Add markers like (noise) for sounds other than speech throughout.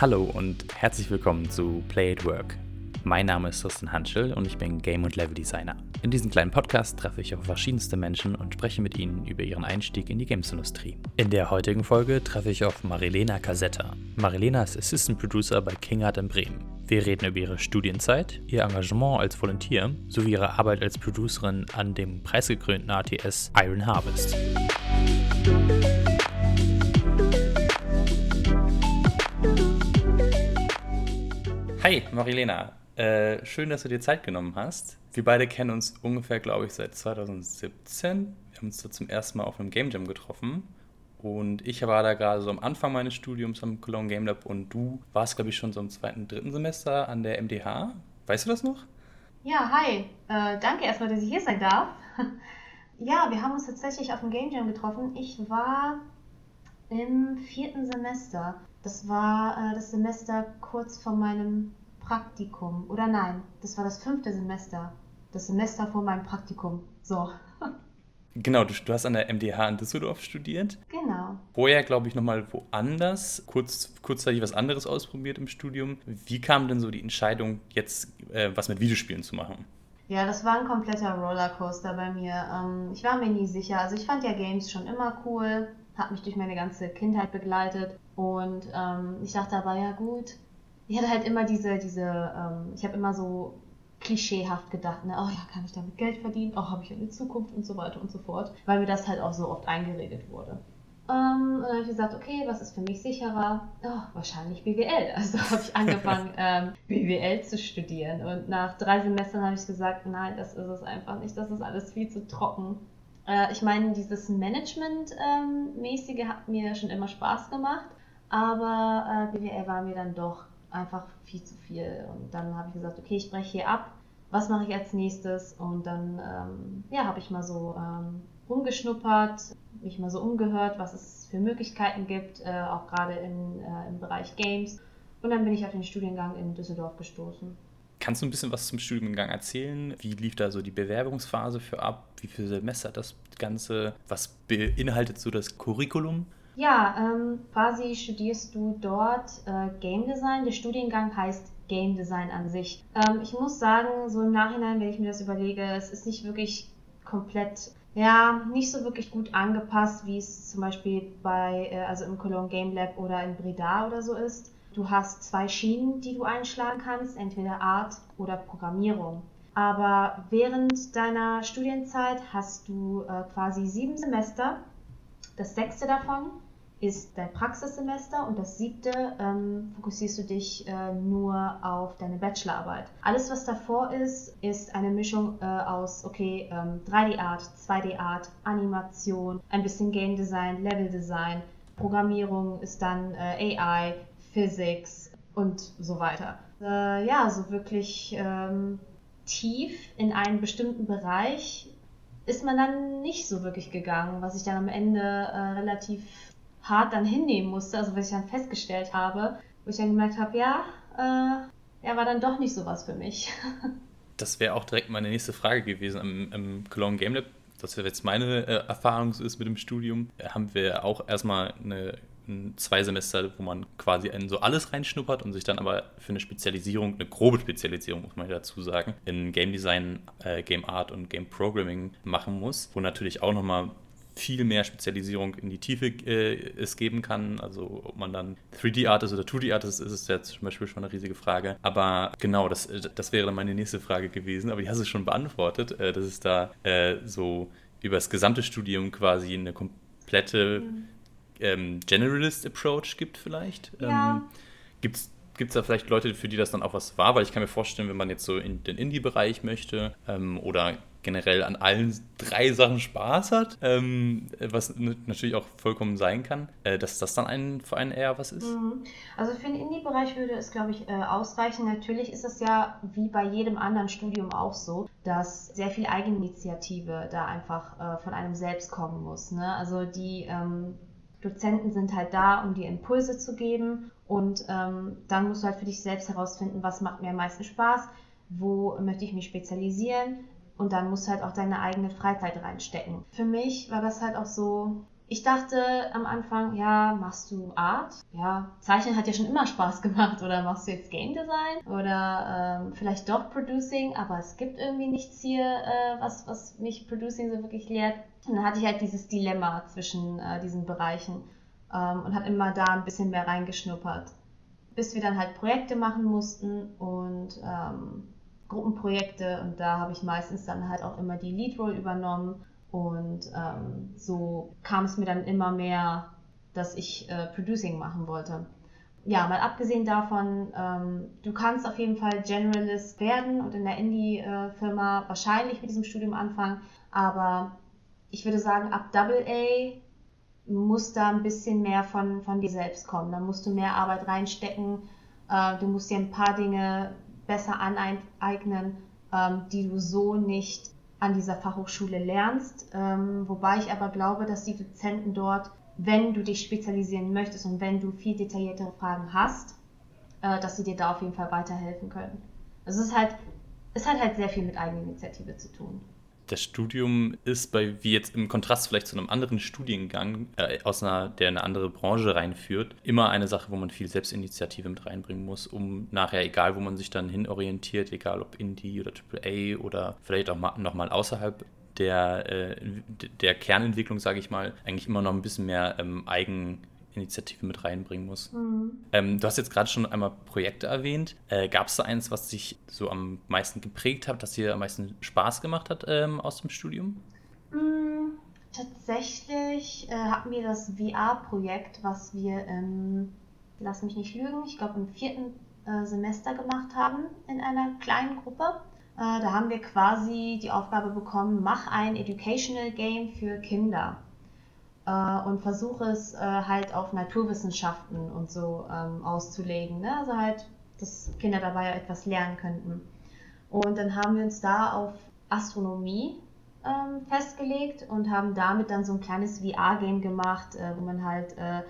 Hallo und herzlich willkommen zu Play at Work. Mein Name ist Tristan Hanschel und ich bin Game- und Level-Designer. In diesem kleinen Podcast treffe ich auf verschiedenste Menschen und spreche mit ihnen über ihren Einstieg in die Games-Industrie. In der heutigen Folge treffe ich auf Marilena Casetta. Marilena ist Assistant Producer bei King Art in Bremen. Wir reden über ihre Studienzeit, ihr Engagement als Volunteer sowie ihre Arbeit als Producerin an dem preisgekrönten ATS Iron Harvest. Hi, Marilena. Äh, schön, dass du dir Zeit genommen hast. Wir beide kennen uns ungefähr, glaube ich, seit 2017. Wir haben uns da zum ersten Mal auf einem Game Jam getroffen. Und ich war da gerade so am Anfang meines Studiums am Cologne Game Lab und du warst, glaube ich, schon so im zweiten, dritten Semester an der MDH. Weißt du das noch? Ja, hi. Äh, danke erstmal, dass ich hier sein darf. (laughs) ja, wir haben uns tatsächlich auf dem Game Jam getroffen. Ich war im vierten Semester. Das war äh, das Semester kurz vor meinem Praktikum. Oder nein, das war das fünfte Semester. Das Semester vor meinem Praktikum. So. (laughs) Genau, du, du hast an der MDH in Düsseldorf studiert. Genau. Vorher, glaube ich, nochmal woanders, kurz, kurzzeitig was anderes ausprobiert im Studium. Wie kam denn so die Entscheidung, jetzt äh, was mit Videospielen zu machen? Ja, das war ein kompletter Rollercoaster bei mir. Ähm, ich war mir nie sicher. Also ich fand ja Games schon immer cool, hat mich durch meine ganze Kindheit begleitet. Und ähm, ich dachte aber, ja gut, ich hatte halt immer diese, diese, ähm, ich habe immer so klischeehaft gedacht, ne, oh ja, kann ich damit Geld verdienen, oh, habe ich eine Zukunft und so weiter und so fort, weil mir das halt auch so oft eingeredet wurde. Ähm, und dann habe ich gesagt, okay, was ist für mich sicherer? Oh, wahrscheinlich BWL. (laughs) Also habe ich angefangen, (laughs) ähm, BWL zu studieren. Und nach drei Semestern habe ich gesagt, nein, das ist es einfach nicht, das ist alles viel zu trocken. Äh, ich meine, dieses Management-mäßige ähm, hat mir schon immer Spaß gemacht, aber äh, BWL war mir dann doch einfach viel zu viel. Und dann habe ich gesagt, okay, ich breche hier ab. Was mache ich als nächstes? Und dann ähm, ja, habe ich mal so ähm, rumgeschnuppert, mich mal so umgehört, was es für Möglichkeiten gibt, äh, auch gerade äh, im Bereich Games. Und dann bin ich auf den Studiengang in Düsseldorf gestoßen. Kannst du ein bisschen was zum Studiengang erzählen? Wie lief da so die Bewerbungsphase für ab? Wie viele Semester das Ganze? Was beinhaltet so das Curriculum? Ja, ähm, quasi studierst du dort äh, Game Design. Der Studiengang heißt Game Design an sich. Ähm, ich muss sagen, so im Nachhinein, wenn ich mir das überlege, es ist nicht wirklich komplett, ja, nicht so wirklich gut angepasst, wie es zum Beispiel bei, äh, also im Cologne Game Lab oder in Breda oder so ist. Du hast zwei Schienen, die du einschlagen kannst, entweder Art oder Programmierung. Aber während deiner Studienzeit hast du äh, quasi sieben Semester. Das sechste davon ist dein Praxissemester und das siebte ähm, fokussierst du dich äh, nur auf deine Bachelorarbeit. Alles, was davor ist, ist eine Mischung äh, aus, okay, ähm, 3D-Art, 2D-Art, Animation, ein bisschen Game Design, Level Design, Programmierung ist dann äh, AI, Physics und so weiter. Äh, ja, so wirklich ähm, tief in einen bestimmten Bereich ist man dann nicht so wirklich gegangen, was ich dann am Ende äh, relativ hart dann hinnehmen musste, also was ich dann festgestellt habe, wo ich dann gemerkt habe, ja, äh, er war dann doch nicht sowas für mich. (laughs) das wäre auch direkt meine nächste Frage gewesen am, am Cologne Game Lab. Das jetzt meine äh, Erfahrung ist mit dem Studium. Haben wir auch erstmal eine, ein, zwei Semester, wo man quasi in so alles reinschnuppert und sich dann aber für eine Spezialisierung, eine grobe Spezialisierung, muss man dazu sagen, in Game Design, äh, Game Art und Game Programming machen muss, wo natürlich auch nochmal viel mehr Spezialisierung in die Tiefe äh, es geben kann. Also ob man dann 3D-Art ist oder 2D-Art ist, ist jetzt zum Beispiel schon eine riesige Frage. Aber genau, das, äh, das wäre dann meine nächste Frage gewesen. Aber die hast du schon beantwortet, äh, dass es da äh, so über das gesamte Studium quasi eine komplette mhm. Ähm, Generalist-Approach gibt vielleicht. Ja. Ähm, Gibt es Gibt es da vielleicht Leute, für die das dann auch was war? Weil ich kann mir vorstellen, wenn man jetzt so in den Indie-Bereich möchte ähm, oder generell an allen drei Sachen Spaß hat, ähm, was natürlich auch vollkommen sein kann, äh, dass das dann ein, für einen eher was ist? Mhm. Also für den Indie-Bereich würde es, glaube ich, äh, ausreichen. Natürlich ist es ja wie bei jedem anderen Studium auch so, dass sehr viel Eigeninitiative da einfach äh, von einem selbst kommen muss. Ne? Also die ähm, Dozenten sind halt da, um dir Impulse zu geben und ähm, dann musst du halt für dich selbst herausfinden, was macht mir am meisten Spaß, wo möchte ich mich spezialisieren, und dann musst du halt auch deine eigene Freizeit reinstecken. Für mich war das halt auch so, ich dachte am Anfang, ja, machst du Art? Ja, Zeichnen hat ja schon immer Spaß gemacht. Oder machst du jetzt Game Design? Oder ähm, vielleicht doch Producing, aber es gibt irgendwie nichts hier, äh, was, was mich Producing so wirklich lehrt. Und dann hatte ich halt dieses Dilemma zwischen äh, diesen Bereichen ähm, und habe immer da ein bisschen mehr reingeschnuppert. Bis wir dann halt Projekte machen mussten und ähm, Gruppenprojekte und da habe ich meistens dann halt auch immer die Lead Role übernommen und ähm, so kam es mir dann immer mehr, dass ich äh, Producing machen wollte. Ja, mal abgesehen davon, ähm, du kannst auf jeden Fall Generalist werden und in der Indie-Firma wahrscheinlich mit diesem Studium anfangen, aber ich würde sagen, ab Double A muss da ein bisschen mehr von, von dir selbst kommen. Da musst du mehr Arbeit reinstecken. Äh, du musst dir ein paar Dinge besser aneignen, ähm, die du so nicht an dieser Fachhochschule lernst. Ähm, wobei ich aber glaube, dass die Dozenten dort, wenn du dich spezialisieren möchtest und wenn du viel detailliertere Fragen hast, äh, dass sie dir da auf jeden Fall weiterhelfen können. Also es ist halt, es hat halt sehr viel mit Eigeninitiative zu tun das Studium ist bei, wie jetzt im Kontrast vielleicht zu einem anderen Studiengang, äh, aus einer, der eine andere Branche reinführt, immer eine Sache, wo man viel Selbstinitiative mit reinbringen muss, um nachher, egal wo man sich dann hin orientiert, egal ob Indie oder AAA oder vielleicht auch nochmal außerhalb der, äh, der Kernentwicklung, sage ich mal, eigentlich immer noch ein bisschen mehr ähm, Eigen Initiative mit reinbringen muss. Mhm. Ähm, du hast jetzt gerade schon einmal Projekte erwähnt. Äh, Gab es da eins, was dich so am meisten geprägt hat, das dir am meisten Spaß gemacht hat ähm, aus dem Studium? Mhm. Tatsächlich äh, hatten wir das VR-Projekt, was wir im, lass mich nicht lügen, ich glaube im vierten äh, Semester gemacht haben in einer kleinen Gruppe. Äh, da haben wir quasi die Aufgabe bekommen, mach ein Educational Game für Kinder äh, und versuche es äh, halt auf Naturwissenschaften und so ähm, auszulegen. Ne? Also halt, dass Kinder dabei etwas lernen könnten. Und dann haben wir uns da auf Astronomie ähm, festgelegt und haben damit dann so ein kleines VR-Game gemacht, äh, wo man halt äh,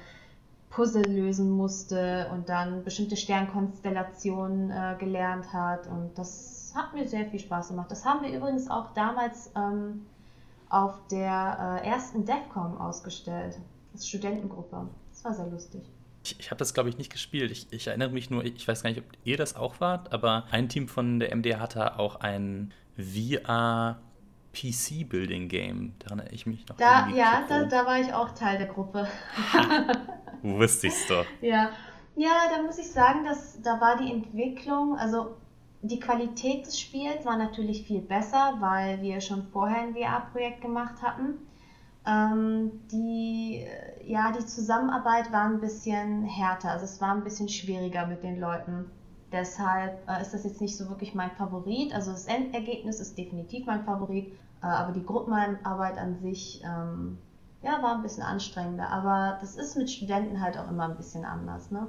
Puzzle lösen musste und dann bestimmte Sternkonstellationen äh, gelernt hat. Und das hat mir sehr viel Spaß gemacht. Das haben wir übrigens auch damals ähm, auf der äh, ersten DEFCON ausgestellt, als Studentengruppe. Das war sehr lustig. Ich, ich habe das, glaube ich, nicht gespielt. Ich, ich, erinnere mich nur, ich weiß gar nicht, ob ihr das auch wart, aber ein Team von der MD hatte auch ein VR PC-Building-Game. Daran erinnere ich mich noch. Da, ja, da, da, war ich auch Teil der Gruppe. (laughs) Wusste ich's doch. Ja. ja, da muss ich sagen, dass da war die Entwicklung, also die Qualität des Spiels war natürlich viel besser, weil wir schon vorher ein VR-Projekt gemacht hatten. Ähm, die, ja, die Zusammenarbeit war ein bisschen härter, also es war ein bisschen schwieriger mit den Leuten. Deshalb äh, ist das jetzt nicht so wirklich mein Favorit. Also das Endergebnis ist definitiv mein Favorit, äh, aber die Gruppenarbeit an sich ähm, ja, war ein bisschen anstrengender. Aber das ist mit Studenten halt auch immer ein bisschen anders. Ne?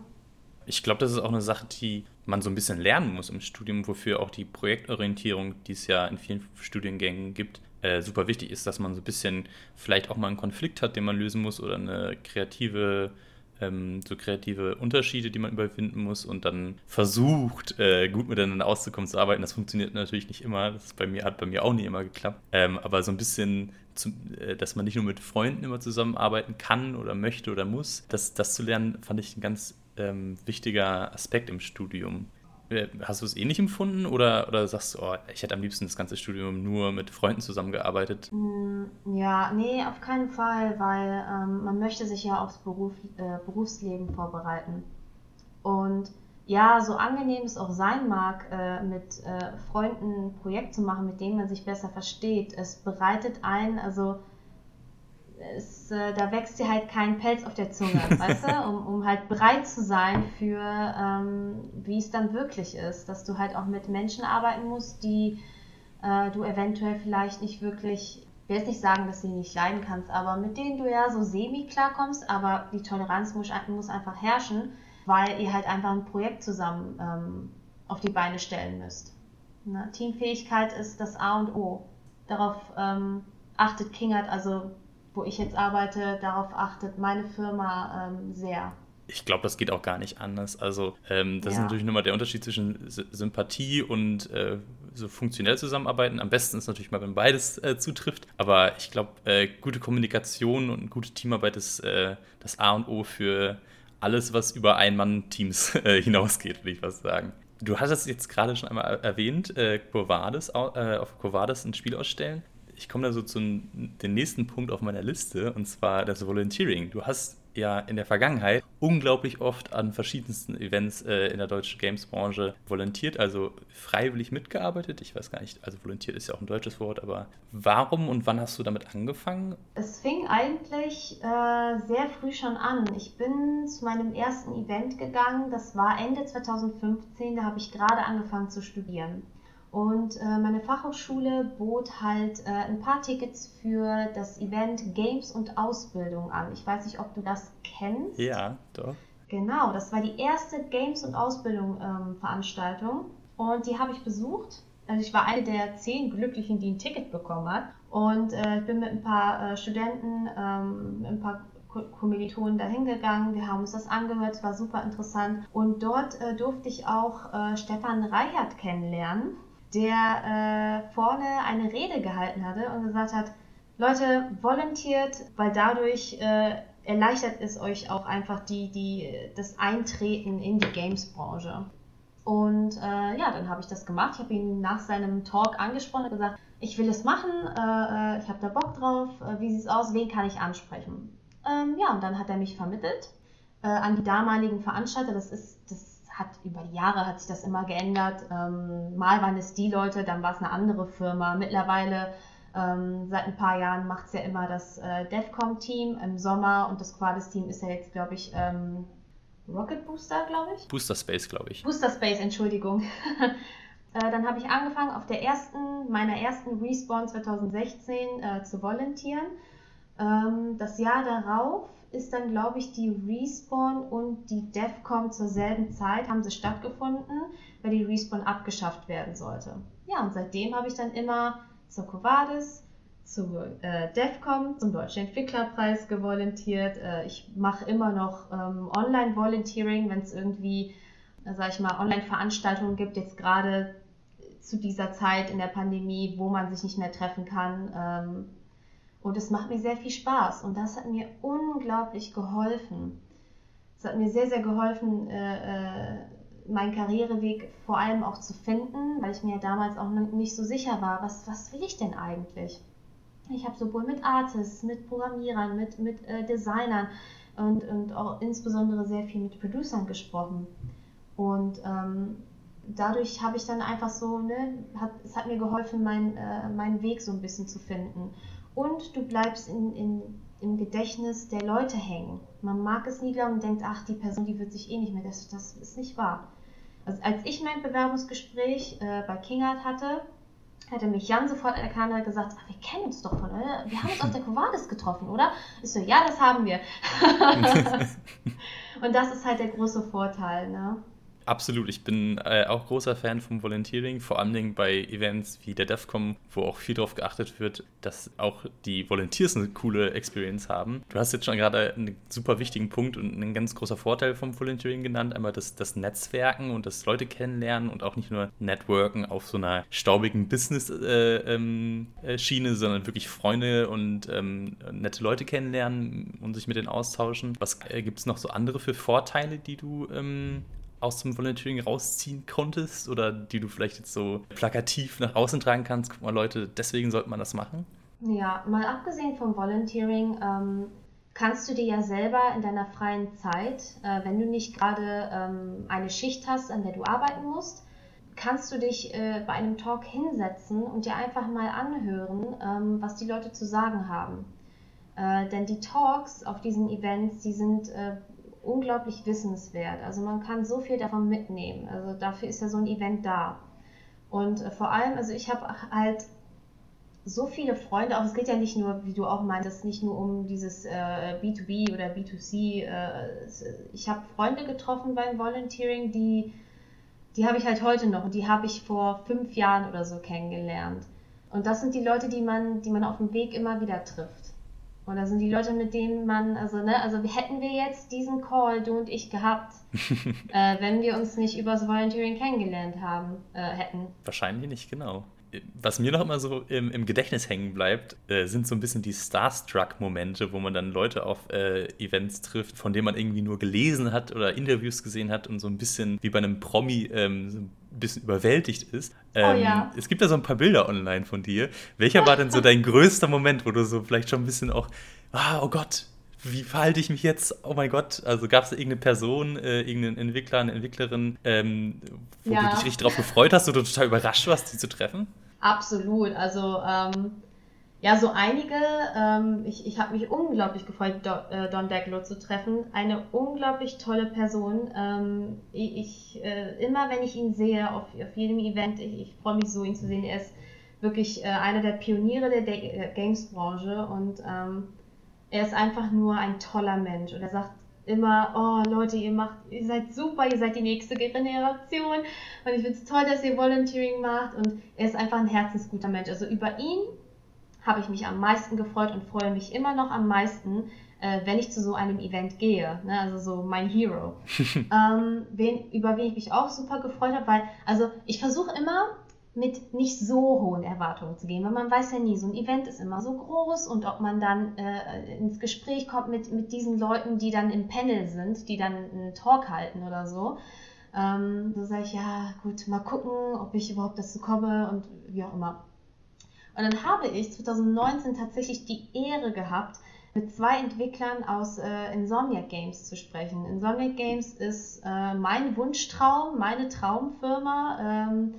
Ich glaube, das ist auch eine Sache, die man so ein bisschen lernen muss im Studium, wofür auch die Projektorientierung, die es ja in vielen Studiengängen gibt, äh, super wichtig ist, dass man so ein bisschen vielleicht auch mal einen Konflikt hat, den man lösen muss oder eine kreative, ähm, so kreative Unterschiede, die man überwinden muss und dann versucht, äh, gut miteinander auszukommen, zu arbeiten. Das funktioniert natürlich nicht immer. Das bei mir, hat bei mir auch nie immer geklappt. Ähm, aber so ein bisschen äh, dass man nicht nur mit Freunden immer zusammenarbeiten kann oder möchte oder muss. Das, das zu lernen, fand ich ein ganz ähm, wichtiger Aspekt im Studium. Äh, hast du es ähnlich empfunden oder, oder sagst du, oh, ich hätte am liebsten das ganze Studium nur mit Freunden zusammengearbeitet? Mm, ja, nee, auf keinen Fall, weil ähm, man möchte sich ja aufs Beruf, äh, Berufsleben vorbereiten. Und ja, so angenehm es auch sein mag, äh, mit äh, Freunden ein Projekt zu machen, mit denen man sich besser versteht, es bereitet ein, also es, äh, da wächst dir halt kein Pelz auf der Zunge, (laughs) weißt du, um, um halt bereit zu sein für, ähm, wie es dann wirklich ist, dass du halt auch mit Menschen arbeiten musst, die äh, du eventuell vielleicht nicht wirklich, ich will jetzt nicht sagen, dass du die nicht leiden kannst, aber mit denen du ja so semi klarkommst, aber die Toleranz muss, muss einfach herrschen, weil ihr halt einfach ein Projekt zusammen ähm, auf die Beine stellen müsst. Ne? Teamfähigkeit ist das A und O. Darauf ähm, achtet Kingert also wo ich jetzt arbeite, darauf achtet meine Firma ähm, sehr. Ich glaube, das geht auch gar nicht anders. Also, ähm, das ja. ist natürlich nochmal der Unterschied zwischen S Sympathie und äh, so funktionell zusammenarbeiten. Am besten ist natürlich mal, wenn beides äh, zutrifft. Aber ich glaube, äh, gute Kommunikation und gute Teamarbeit ist äh, das A und O für alles, was über Ein-Mann-Teams (laughs) äh, hinausgeht, würde ich fast sagen. Du hattest jetzt gerade schon einmal erwähnt, äh, Covades, äh, auf Covades ein Spiel ausstellen. Ich komme da so zu dem nächsten Punkt auf meiner Liste, und zwar das Volunteering. Du hast ja in der Vergangenheit unglaublich oft an verschiedensten Events äh, in der deutschen Games-Branche volontiert, also freiwillig mitgearbeitet. Ich weiß gar nicht, also volontiert ist ja auch ein deutsches Wort, aber warum und wann hast du damit angefangen? Es fing eigentlich äh, sehr früh schon an. Ich bin zu meinem ersten Event gegangen, das war Ende 2015, da habe ich gerade angefangen zu studieren. Und äh, meine Fachhochschule bot halt äh, ein paar Tickets für das Event Games und Ausbildung an. Ich weiß nicht, ob du das kennst. Ja, doch. Genau, das war die erste Games und Ausbildung ähm, Veranstaltung und die habe ich besucht. Also ich war eine der zehn Glücklichen, die ein Ticket bekommen hat und äh, ich bin mit ein paar äh, Studenten, ähm, ein paar Kommilitonen dahin gegangen. Wir haben uns das angehört, es war super interessant und dort äh, durfte ich auch äh, Stefan Reichert kennenlernen der äh, vorne eine Rede gehalten hatte und gesagt hat, Leute, volontiert, weil dadurch äh, erleichtert es euch auch einfach die, die, das Eintreten in die Games-Branche. Und äh, ja, dann habe ich das gemacht. Ich habe ihn nach seinem Talk angesprochen und gesagt, ich will es machen, äh, äh ich habe da Bock drauf, äh, wie es aus, wen kann ich ansprechen? Ähm, ja, und dann hat er mich vermittelt äh, an die damaligen Veranstalter. Das ist, das hat über die Jahre hat sich das immer geändert. Ähm, mal waren es die Leute, dann war es eine andere Firma. Mittlerweile ähm, seit ein paar Jahren macht es ja immer das äh, DEFCOM-Team im Sommer und das Quadis-Team ist ja jetzt, glaube ich, ähm, Rocket Booster, glaube ich. Booster Space, glaube ich. Booster Space, Entschuldigung. (laughs) äh, dann habe ich angefangen, auf der ersten, meiner ersten Respawn 2016 äh, zu volontieren. Ähm, das Jahr darauf ist dann, glaube ich, die Respawn und die DEFCON zur selben Zeit, haben sie stattgefunden, weil die Respawn abgeschafft werden sollte. Ja, und seitdem habe ich dann immer zur Covadis, zur äh, DEFCON, zum Deutschen Entwicklerpreis gevolontiert. Äh, ich mache immer noch ähm, Online-Volunteering, wenn es irgendwie, äh, sag ich mal, Online-Veranstaltungen gibt, jetzt gerade zu dieser Zeit in der Pandemie, wo man sich nicht mehr treffen kann. Ähm, und es macht mir sehr viel Spaß und das hat mir unglaublich geholfen. Es hat mir sehr, sehr geholfen, äh, äh, meinen Karriereweg vor allem auch zu finden, weil ich mir damals auch nicht so sicher war, was, was will ich denn eigentlich? Ich habe sowohl mit Artists, mit Programmierern, mit, mit äh, Designern und, und auch insbesondere sehr viel mit Producern gesprochen. Und ähm, dadurch habe ich dann einfach so, ne, hat, es hat mir geholfen, mein, äh, meinen Weg so ein bisschen zu finden und du bleibst in, in, im Gedächtnis der Leute hängen. Man mag es nie glauben und denkt, ach, die Person, die wird sich eh nicht mehr, das, das ist nicht wahr. Also als ich mein Bewerbungsgespräch äh, bei Kingart hatte, hat er mich Jan sofort erkannt und gesagt, ach, wir kennen uns doch von, oder? Wir haben uns auf der Covadis getroffen, oder? Ich so, ja, das haben wir. (laughs) und das ist halt der große Vorteil, ne? Absolut, ich bin äh, auch großer Fan vom Volunteering, vor allen Dingen bei Events wie der DEFCOM, wo auch viel darauf geachtet wird, dass auch die Volunteers eine coole Experience haben. Du hast jetzt schon gerade einen super wichtigen Punkt und einen ganz großer Vorteil vom Volunteering genannt, einmal das, das Netzwerken und das Leute kennenlernen und auch nicht nur Networken auf so einer staubigen Business-Schiene, äh, ähm, äh, sondern wirklich Freunde und ähm, nette Leute kennenlernen und sich mit denen austauschen. Was äh, gibt es noch so andere für Vorteile, die du ähm, aus dem Volunteering rausziehen konntest oder die du vielleicht jetzt so plakativ nach außen tragen kannst? Guck mal, Leute, deswegen sollte man das machen? Ja, mal abgesehen vom Volunteering, ähm, kannst du dir ja selber in deiner freien Zeit, äh, wenn du nicht gerade ähm, eine Schicht hast, an der du arbeiten musst, kannst du dich äh, bei einem Talk hinsetzen und dir einfach mal anhören, ähm, was die Leute zu sagen haben. Äh, denn die Talks auf diesen Events, die sind äh, unglaublich wissenswert. Also man kann so viel davon mitnehmen. Also dafür ist ja so ein Event da. Und äh, vor allem, also ich habe halt so viele Freunde, auch es geht ja nicht nur, wie du auch meintest, nicht nur um dieses äh, B2B oder B2C. Äh, ich habe Freunde getroffen beim Volunteering, die, die habe ich halt heute noch und die habe ich vor fünf Jahren oder so kennengelernt. Und das sind die Leute, die man, die man auf dem Weg immer wieder trifft. Oder sind die Leute, mit denen man, also, ne, also hätten wir jetzt diesen Call, du und ich, gehabt, (laughs) äh, wenn wir uns nicht übers Volunteering kennengelernt haben, äh, hätten? Wahrscheinlich nicht, genau. Was mir noch immer so im, im Gedächtnis hängen bleibt, äh, sind so ein bisschen die Starstruck-Momente, wo man dann Leute auf äh, Events trifft, von denen man irgendwie nur gelesen hat oder Interviews gesehen hat und so ein bisschen wie bei einem Promi ähm, so ein bisschen überwältigt ist. Ähm, Oh ja. Es gibt da so ein paar Bilder online von dir. Welcher war denn so dein größter Moment, wo du so vielleicht schon ein bisschen auch, ah, oh Gott, wie verhalte ich mich jetzt? Oh mein Gott. Also gab es da irgendeine Person, äh, irgendeinen Entwickler, eine Entwicklerin, ähm, wo Ja. du dich richtig drauf gefreut hast oder total überrascht warst, die zu treffen? Absolut. Also, ähm, ja, so einige. Ähm, ich ich habe mich unglaublich gefreut, Do, äh, Don Daglow zu treffen. Eine unglaublich tolle Person. Ähm, ich, äh, immer, wenn ich ihn sehe, auf, auf jedem Event, ich, ich freue mich so, ihn zu sehen. Er ist wirklich äh, einer der Pioniere der Da- äh, Games-Branche und ähm, er ist einfach nur ein toller Mensch. Und er sagt immer, oh Leute, ihr macht, ihr seid super, ihr seid die nächste Generation. Und ich finde es toll, dass ihr Volunteering macht. Und er ist einfach ein herzensguter Mensch. Also über ihn habe ich mich am meisten gefreut und freue mich immer noch am meisten, äh, wenn ich zu so einem Event gehe. Ne? Also so mein Hero. (laughs) ähm, wen, über wen ich mich auch super gefreut habe, weil, also ich versuche immer mit nicht so hohen Erwartungen zu gehen, weil man weiß ja nie, so ein Event ist immer so groß und ob man dann äh, ins Gespräch kommt mit, mit diesen Leuten, die dann im Panel sind, die dann einen Talk halten oder so. Ähm, so sage ich, ja gut, mal gucken, ob ich überhaupt dazu komme und wie auch immer. Und dann habe ich 2019 tatsächlich die Ehre gehabt, mit zwei Entwicklern aus äh, Insomniac Games zu sprechen. Insomniac Games ist äh, mein Wunschtraum, meine Traumfirma. Ähm,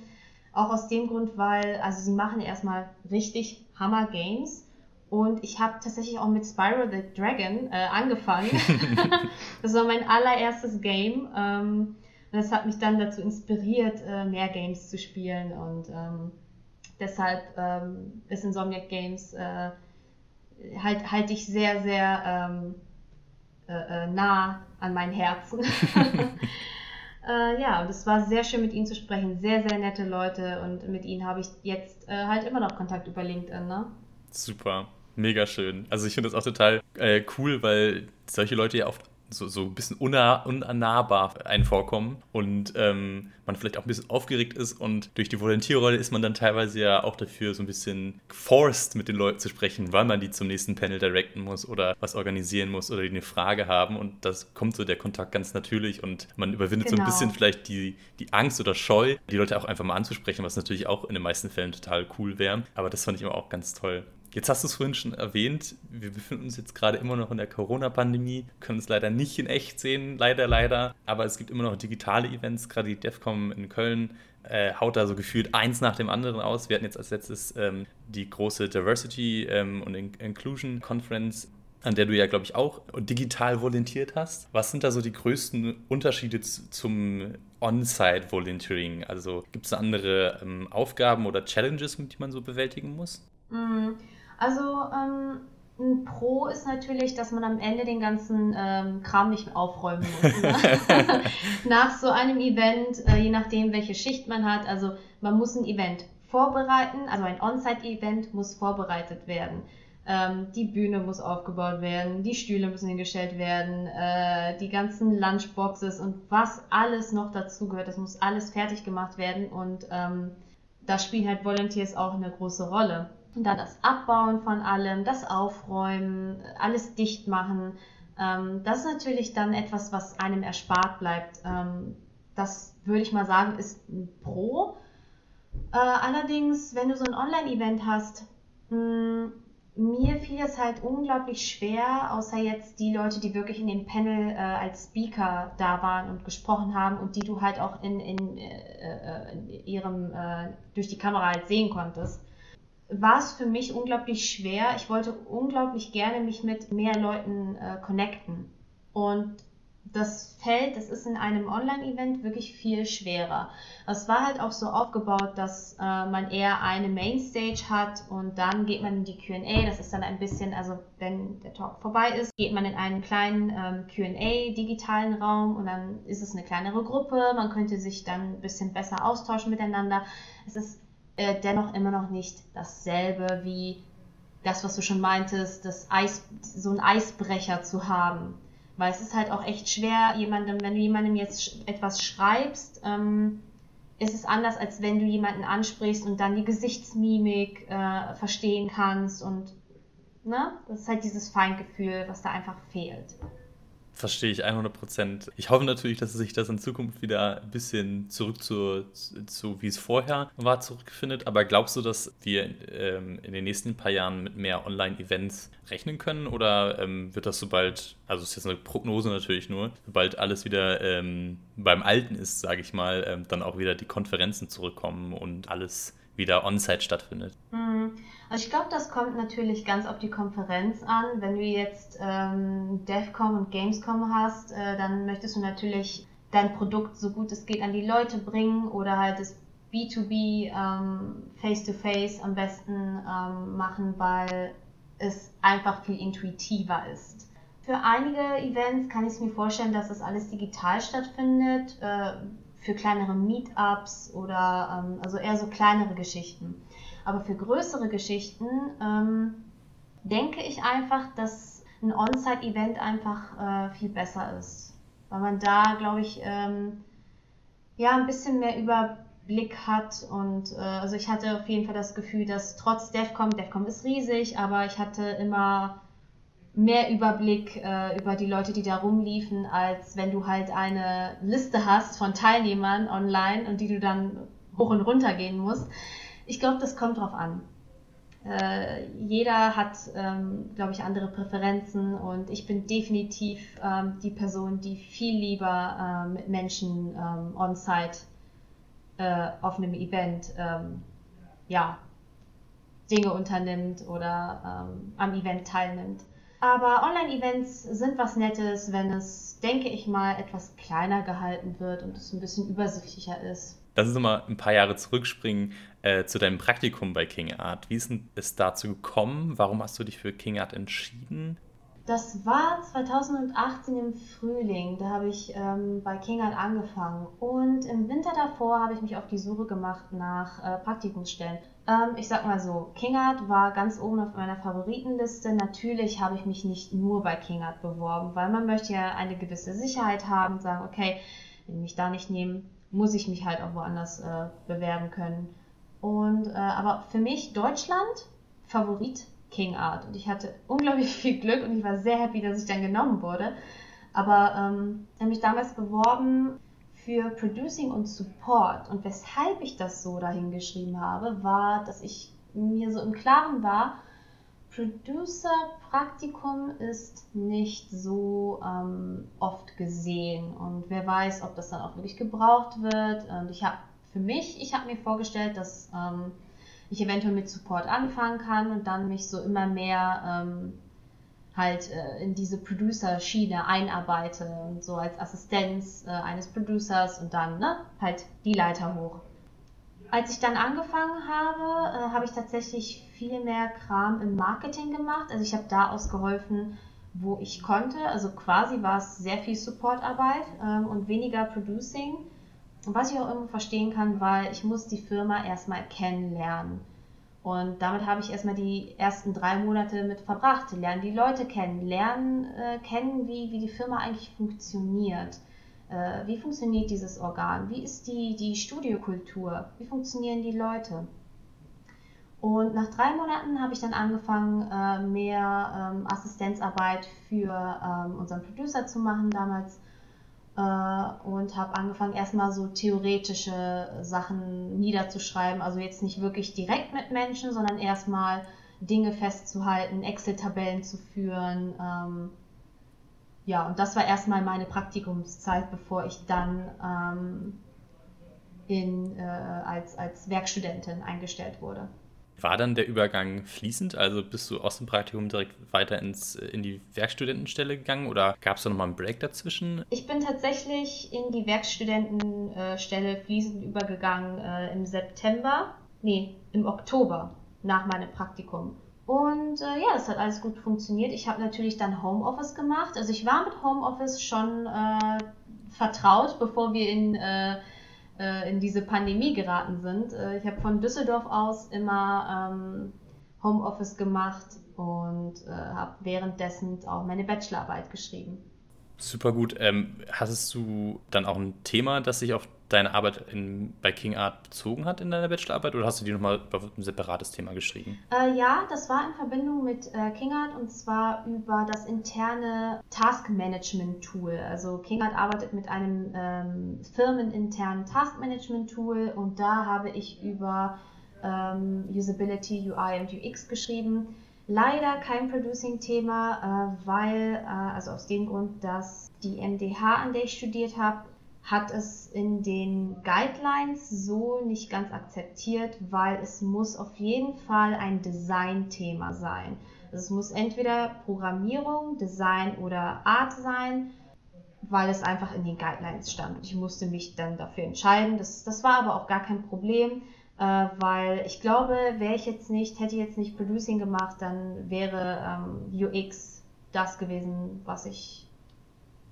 auch aus dem Grund, weil, also sie machen erstmal richtig Hammer Games. Und ich habe tatsächlich auch mit Spyro the Dragon äh, angefangen. (laughs) (laughs) das war mein allererstes Game. Ähm, und das hat mich dann dazu inspiriert, äh, mehr Games zu spielen. Und ähm, deshalb ähm, ist Insomniac Games äh, halt halte ich sehr, sehr ähm, äh, äh, nah an mein Herzen. (laughs) (laughs) äh, ja, und es war sehr schön mit ihnen zu sprechen. Sehr, sehr nette Leute und mit ihnen habe ich jetzt äh, halt immer noch Kontakt über LinkedIn. Ne? Super, mega schön. Also ich finde das auch total äh, cool, weil solche Leute ja oft so, so ein bisschen unna unnahbar einen vorkommen und ähm, man vielleicht auch ein bisschen aufgeregt ist und durch die Volontierrolle ist man dann teilweise ja auch dafür so ein bisschen forced mit den Leuten zu sprechen, weil man die zum nächsten Panel directen muss oder was organisieren muss oder die eine Frage haben und das kommt so der Kontakt ganz natürlich und man überwindet so ein Genau. bisschen vielleicht die, die Angst oder Scheu, die Leute auch einfach mal anzusprechen, was natürlich auch in den meisten Fällen total cool wäre, aber das fand ich immer auch ganz toll. Jetzt hast du es vorhin schon erwähnt, wir befinden uns jetzt gerade immer noch in der Corona-Pandemie, können es leider nicht in echt sehen, leider, leider, aber es gibt immer noch digitale Events, gerade die DEFCOM in Köln äh, haut da so gefühlt eins nach dem anderen aus. Wir hatten jetzt als letztes ähm, die große Diversity ähm, und In Inclusion Conference, an der du ja, glaube ich, auch digital volontiert hast. Was sind da so die größten Unterschiede zu, zum On-Site-Volunteering? Also gibt es andere ähm, Aufgaben oder Challenges, die man so bewältigen muss? Also ähm, ein Pro ist natürlich, dass man am Ende den ganzen ähm, Kram nicht mehr aufräumen muss. Ne? (laughs) (laughs) Nach so einem Event, äh, je nachdem, welche Schicht man hat, also man muss ein Event vorbereiten, also ein On-Site-Event muss vorbereitet werden. Ähm, die Bühne muss aufgebaut werden, die Stühle müssen hingestellt werden, äh, die ganzen Lunchboxes und was alles noch dazu gehört, das muss alles fertig gemacht werden und ähm, da spielen halt Volunteers auch eine große Rolle. Dann das Abbauen von allem, das Aufräumen, alles dicht machen. Ähm, das ist natürlich dann etwas, was einem erspart bleibt. Ähm, das würde ich mal sagen, ist ein Pro. Äh, allerdings, wenn du so ein Online-Event hast, mh, mir fiel es halt unglaublich schwer, außer jetzt die Leute, die wirklich in dem Panel äh, als Speaker da waren und gesprochen haben und die du halt auch in, in, äh, äh, in ihrem äh, durch die Kamera halt sehen konntest, war es für mich unglaublich schwer. Ich wollte unglaublich gerne mich mit mehr Leuten äh, connecten. Und das Feld, das ist in einem Online-Event wirklich viel schwerer. Es war halt auch so aufgebaut, dass äh, man eher eine Mainstage hat und dann geht man in die Q&A. Das ist dann ein bisschen, also wenn der Talk vorbei ist, geht man in einen kleinen ähm, Q&A digitalen Raum und dann ist es eine kleinere Gruppe. Man könnte sich dann ein bisschen besser austauschen miteinander. Es ist äh, dennoch immer noch nicht dasselbe wie das, was du schon meintest, das Eis, so ein Eisbrecher zu haben. Weil es ist halt auch echt schwer, jemandem, wenn du jemandem jetzt etwas schreibst, ähm, ist es anders, als wenn du jemanden ansprichst und dann die Gesichtsmimik äh, verstehen kannst und ne, das ist halt dieses Feingefühl, was da einfach fehlt. Verstehe ich 100 Prozent. Ich hoffe natürlich, dass sich das in Zukunft wieder ein bisschen zurück zu, zu wie es vorher war, zurückfindet. Aber glaubst du, dass wir ähm, in den nächsten paar Jahren mit mehr Online-Events rechnen können? Oder ähm, wird das sobald, also ist jetzt eine Prognose natürlich nur, sobald alles wieder ähm, beim Alten ist, sage ich mal, ähm, dann auch wieder die Konferenzen zurückkommen und alles wieder on-site stattfindet? Mhm. Also ich glaube, das kommt natürlich ganz auf die Konferenz an. Wenn du jetzt ähm, DevCom und Gamescom hast, äh, dann möchtest du natürlich dein Produkt so gut es geht an die Leute bringen oder halt das B2B ähm, Face-to-Face am besten ähm, machen, weil es einfach viel intuitiver ist. Für einige Events kann ich mir vorstellen, dass das alles digital stattfindet, äh, für kleinere Meetups oder ähm, also eher so kleinere Geschichten. Aber für größere Geschichten ähm, denke ich einfach, dass ein On-Site-Event einfach äh, viel besser ist. Weil man da, glaube ich, ähm, ja, ein bisschen mehr Überblick hat. Und äh, also ich hatte auf jeden Fall das Gefühl, dass trotz DEFCON, DEFCON ist riesig, aber ich hatte immer mehr Überblick äh, über die Leute, die da rumliefen, als wenn du halt eine Liste hast von Teilnehmern online und die du dann hoch und runter gehen musst. Ich glaube, das kommt drauf an. Äh, jeder hat, ähm, glaube ich, andere Präferenzen und ich bin definitiv ähm, die Person, die viel lieber ähm, mit Menschen ähm, on-site äh, auf einem Event ähm, ja, Dinge unternimmt oder ähm, am Event teilnimmt. Aber Online-Events sind was Nettes, wenn es, denke ich mal, etwas kleiner gehalten wird und es ein bisschen übersichtlicher ist. Lass uns mal ein paar Jahre zurückspringen äh, zu deinem Praktikum bei King Art. Wie ist es dazu gekommen? Warum hast du dich für King Art entschieden? Das war 2018 im Frühling. Da habe ich ähm, bei King Art angefangen. Und im Winter davor habe ich mich auf die Suche gemacht nach äh, Praktikumsstellen. Ähm, ich sag mal so, King Art war ganz oben auf meiner Favoritenliste. Natürlich habe ich mich nicht nur bei King Art beworben, weil man möchte ja eine gewisse Sicherheit haben und sagen, okay, wenn mich da nicht nehmen, muss ich mich halt auch woanders äh, bewerben können. Und äh, aber für mich Deutschland Favorit King Art und ich hatte unglaublich (laughs) viel Glück und ich war sehr happy, dass ich dann genommen wurde. Aber ähm, ich habe mich damals beworben für Producing und Support und weshalb ich das so dahingeschrieben habe, war, dass ich mir so im Klaren war, Producer-Praktikum ist nicht so ähm, oft gesehen und wer weiß, ob das dann auch wirklich gebraucht wird. Und ich habe für mich, ich habe mir vorgestellt, dass ähm, ich eventuell mit Support anfangen kann und dann mich so immer mehr ähm, halt äh, in diese Producer-Schiene einarbeite und so als Assistenz äh, eines Producers und dann ne, halt die Leiter hoch. Als ich dann angefangen habe, äh, habe ich tatsächlich viel mehr Kram im Marketing gemacht. Also ich habe da ausgeholfen, wo ich konnte. Also quasi war es sehr viel Supportarbeit ähm, und weniger Producing. Was ich auch immer verstehen kann, weil ich muss die Firma erstmal kennenlernen. Und damit habe ich erstmal die ersten drei Monate mit verbracht. Lernen die Leute kennen, lernen äh, kennen, wie, wie die Firma eigentlich funktioniert. Äh, wie funktioniert dieses Organ? Wie ist die, die Studiokultur? Wie funktionieren die Leute? Und nach drei Monaten habe ich dann angefangen, äh, mehr ähm, Assistenzarbeit für ähm, unseren Producer zu machen damals äh, und habe angefangen, erstmal so theoretische Sachen niederzuschreiben. Also jetzt nicht wirklich direkt mit Menschen, sondern erstmal Dinge festzuhalten, Excel-Tabellen zu führen. Ähm, ja, und das war erstmal meine Praktikumszeit, bevor ich dann ähm, in, äh, als, als Werkstudentin eingestellt wurde. War dann der Übergang fließend? Also bist du aus dem Praktikum direkt weiter ins, in die Werkstudentenstelle gegangen oder gab es da nochmal einen Break dazwischen? Ich bin tatsächlich in die Werkstudentenstelle fließend übergegangen äh, im September, nee, im Oktober nach meinem Praktikum. Und äh, ja, es hat alles gut funktioniert. Ich habe natürlich dann Homeoffice gemacht. Also ich war mit Homeoffice schon äh, vertraut, bevor wir in, äh, äh in diese Pandemie geraten sind. Äh, ich habe von Düsseldorf aus immer ähm, Homeoffice gemacht und äh, habe währenddessen auch meine Bachelorarbeit geschrieben. Super gut. Ähm, hattest du dann auch ein Thema, das sich auf deine Arbeit in, bei King Art bezogen hat in deiner Bachelorarbeit oder hast du die nochmal auf ein separates Thema geschrieben? Äh, ja, das war in Verbindung mit äh, King Art und zwar über das interne Task Management Tool. Also King Art arbeitet mit einem ähm, firmeninternen Task Management Tool und da habe ich über ähm, Usability, UI und UX geschrieben. Leider kein Producing-Thema, äh, weil, äh, also aus dem Grund, dass die MDH, an der ich studiert habe, hat es in den Guidelines so nicht ganz akzeptiert, weil es muss auf jeden Fall ein Design-Thema sein. Also es muss entweder Programmierung, Design oder Art sein, weil es einfach in den Guidelines stand. Ich musste mich dann dafür entscheiden. Das, das war aber auch gar kein Problem äh, weil ich glaube, wäre ich jetzt nicht, hätte ich jetzt nicht Producing gemacht, dann wäre ähm, UX das gewesen, was ich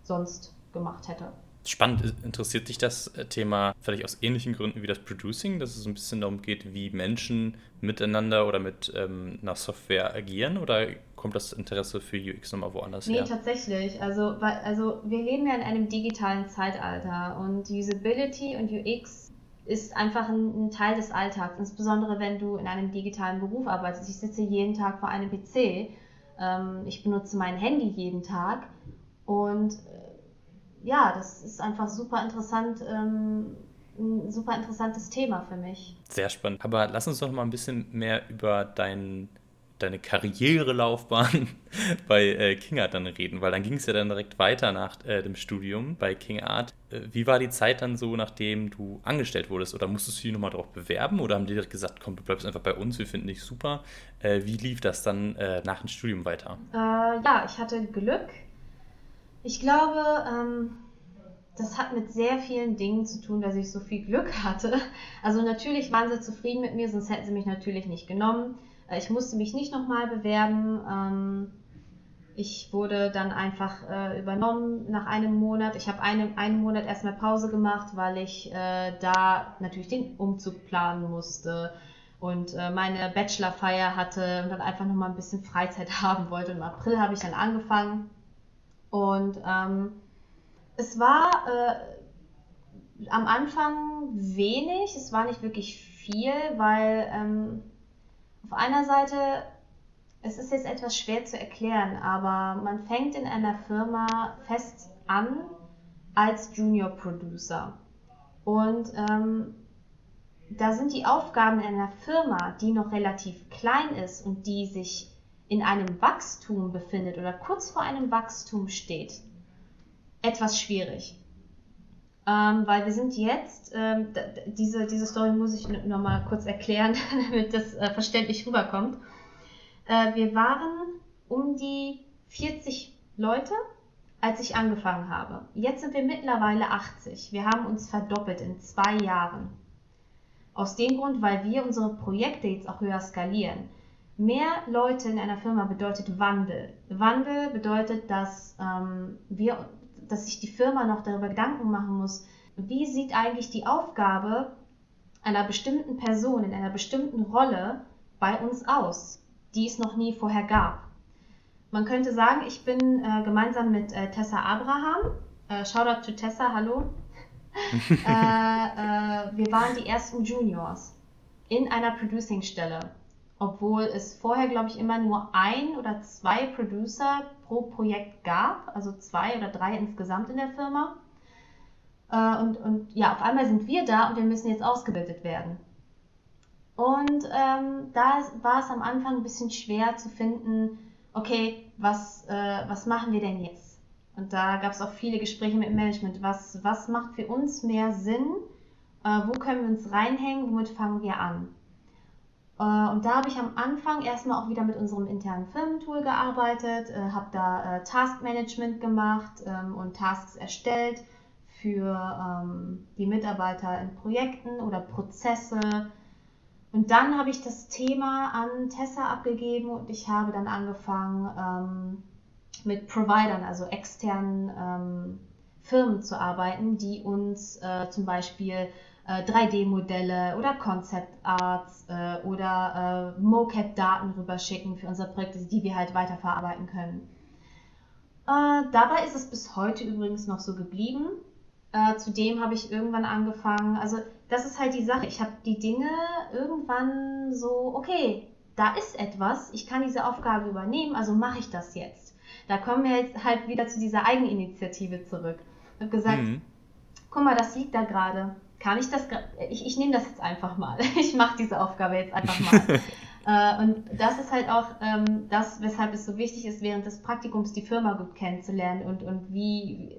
sonst gemacht hätte. Spannend, interessiert dich das äh, Thema vielleicht aus ähnlichen Gründen wie das Producing, dass es ein bisschen darum geht, wie Menschen miteinander oder mit ähm, einer Software agieren oder kommt das Interesse für UX nochmal woanders nee, her? Nee, tatsächlich. Also, also wir leben ja in einem digitalen Zeitalter und Usability und UX ist einfach ein, ein, Teil des Alltags, insbesondere wenn du in einem digitalen Beruf arbeitest. Ich sitze jeden Tag vor einem PC, ähm, ich benutze mein Handy jeden Tag und äh, ja, das ist einfach super interessant, ähm, ein super interessantes Thema für mich. Sehr spannend. Aber lass uns doch mal ein bisschen mehr über deinen deine Karrierelaufbahn (laughs) bei äh, King Art dann reden, weil dann ging es ja dann direkt weiter nach äh, dem Studium bei King Art. Äh, wie war die Zeit dann so, nachdem du angestellt wurdest? Oder musstest du dich nochmal darauf bewerben oder haben die direkt gesagt, komm, du bleibst einfach bei uns, wir finden dich super? Äh, wie lief das dann äh, nach dem Studium weiter? Äh, ja, ich hatte Glück. Ich glaube, ähm, das hat mit sehr vielen Dingen zu tun, dass ich so viel Glück hatte. Also natürlich waren sie zufrieden mit mir, sonst hätten sie mich natürlich nicht genommen. Äh, ich musste mich nicht nochmal bewerben. Ähm, ich wurde dann einfach äh, übernommen nach einem Monat. Ich habe einen, einen Monat erstmal Pause gemacht, weil ich äh, da natürlich den Umzug planen musste und meine Bachelorfeier hatte und dann einfach nochmal ein bisschen Freizeit (laughs) haben wollte. Im April habe ich dann angefangen und ähm, es war äh, am Anfang wenig, es war nicht wirklich viel, weil ähm, auf einer Seite, es ist jetzt etwas schwer zu erklären, aber man fängt in einer Firma fest an als Junior Producer. Und ähm, da sind die Aufgaben in einer Firma, die noch relativ klein ist und die sich in einem Wachstum befindet oder kurz vor einem Wachstum steht, etwas schwierig. Ähm, weil wir sind jetzt, ähm, diese, diese Story muss ich nochmal kurz erklären, (laughs) damit das äh, verständlich rüberkommt. Äh, wir waren um die 40 Leute, als ich angefangen habe. Jetzt sind wir mittlerweile 80. Wir haben uns verdoppelt in zwei Jahren. Aus dem Grund, weil wir unsere Projekte jetzt auch höher skalieren. Mehr Leute in einer Firma bedeutet Wandel. Wandel bedeutet, dass ähm, wir dass sich die Firma noch darüber Gedanken machen muss, wie sieht eigentlich die Aufgabe einer bestimmten Person in einer bestimmten Rolle bei uns aus, die es noch nie vorher gab. Man könnte sagen, ich bin äh, gemeinsam mit äh, Tessa Abraham, äh, Shoutout to Tessa, hallo, (laughs) äh, äh, wir waren die ersten Juniors in einer Producing-Stelle obwohl es vorher, glaube ich, immer nur ein oder zwei Producer pro Projekt gab, also zwei oder drei insgesamt in der Firma. Äh, und, und ja, auf einmal sind wir da und wir müssen jetzt ausgebildet werden. Und ähm, da war es am Anfang ein bisschen schwer zu finden, okay, was, äh, was machen wir denn jetzt? Und da gab es auch viele Gespräche mit dem Management. Was, was macht für uns mehr Sinn? Äh, wo können wir uns reinhängen? Womit fangen wir an? Äh, und da habe ich am Anfang erstmal auch wieder mit unserem internen Firmentool gearbeitet, äh, habe da äh, Taskmanagement gemacht ähm, und Tasks erstellt für ähm, die Mitarbeiter in Projekten oder Prozesse. Und dann habe ich das Thema an Tessa abgegeben und ich habe dann angefangen ähm, mit Providern, also externen Firmen zu arbeiten, die uns zum Beispiel äh, 3D-Modelle oder Concept Arts äh, oder äh, MoCap-Daten rüberschicken für unsere Projekte, die wir halt weiterverarbeiten können. Äh, dabei ist es bis heute übrigens noch so geblieben. Äh, zudem habe ich irgendwann angefangen, also das ist halt die Sache. Ich habe die Dinge irgendwann so, okay, da ist etwas, ich kann diese Aufgabe übernehmen, also mache ich das jetzt. Da kommen wir jetzt halt wieder zu dieser Eigeninitiative zurück. Ich habe gesagt, mhm. guck mal, das liegt da gerade. Kann ich das, ich, ich nehme das jetzt einfach mal. (laughs) Ich mache diese Aufgabe jetzt einfach mal. (laughs) äh, und das ist halt auch ähm, das, weshalb es so wichtig ist, während des Praktikums die Firma gut kennenzulernen und, und wie,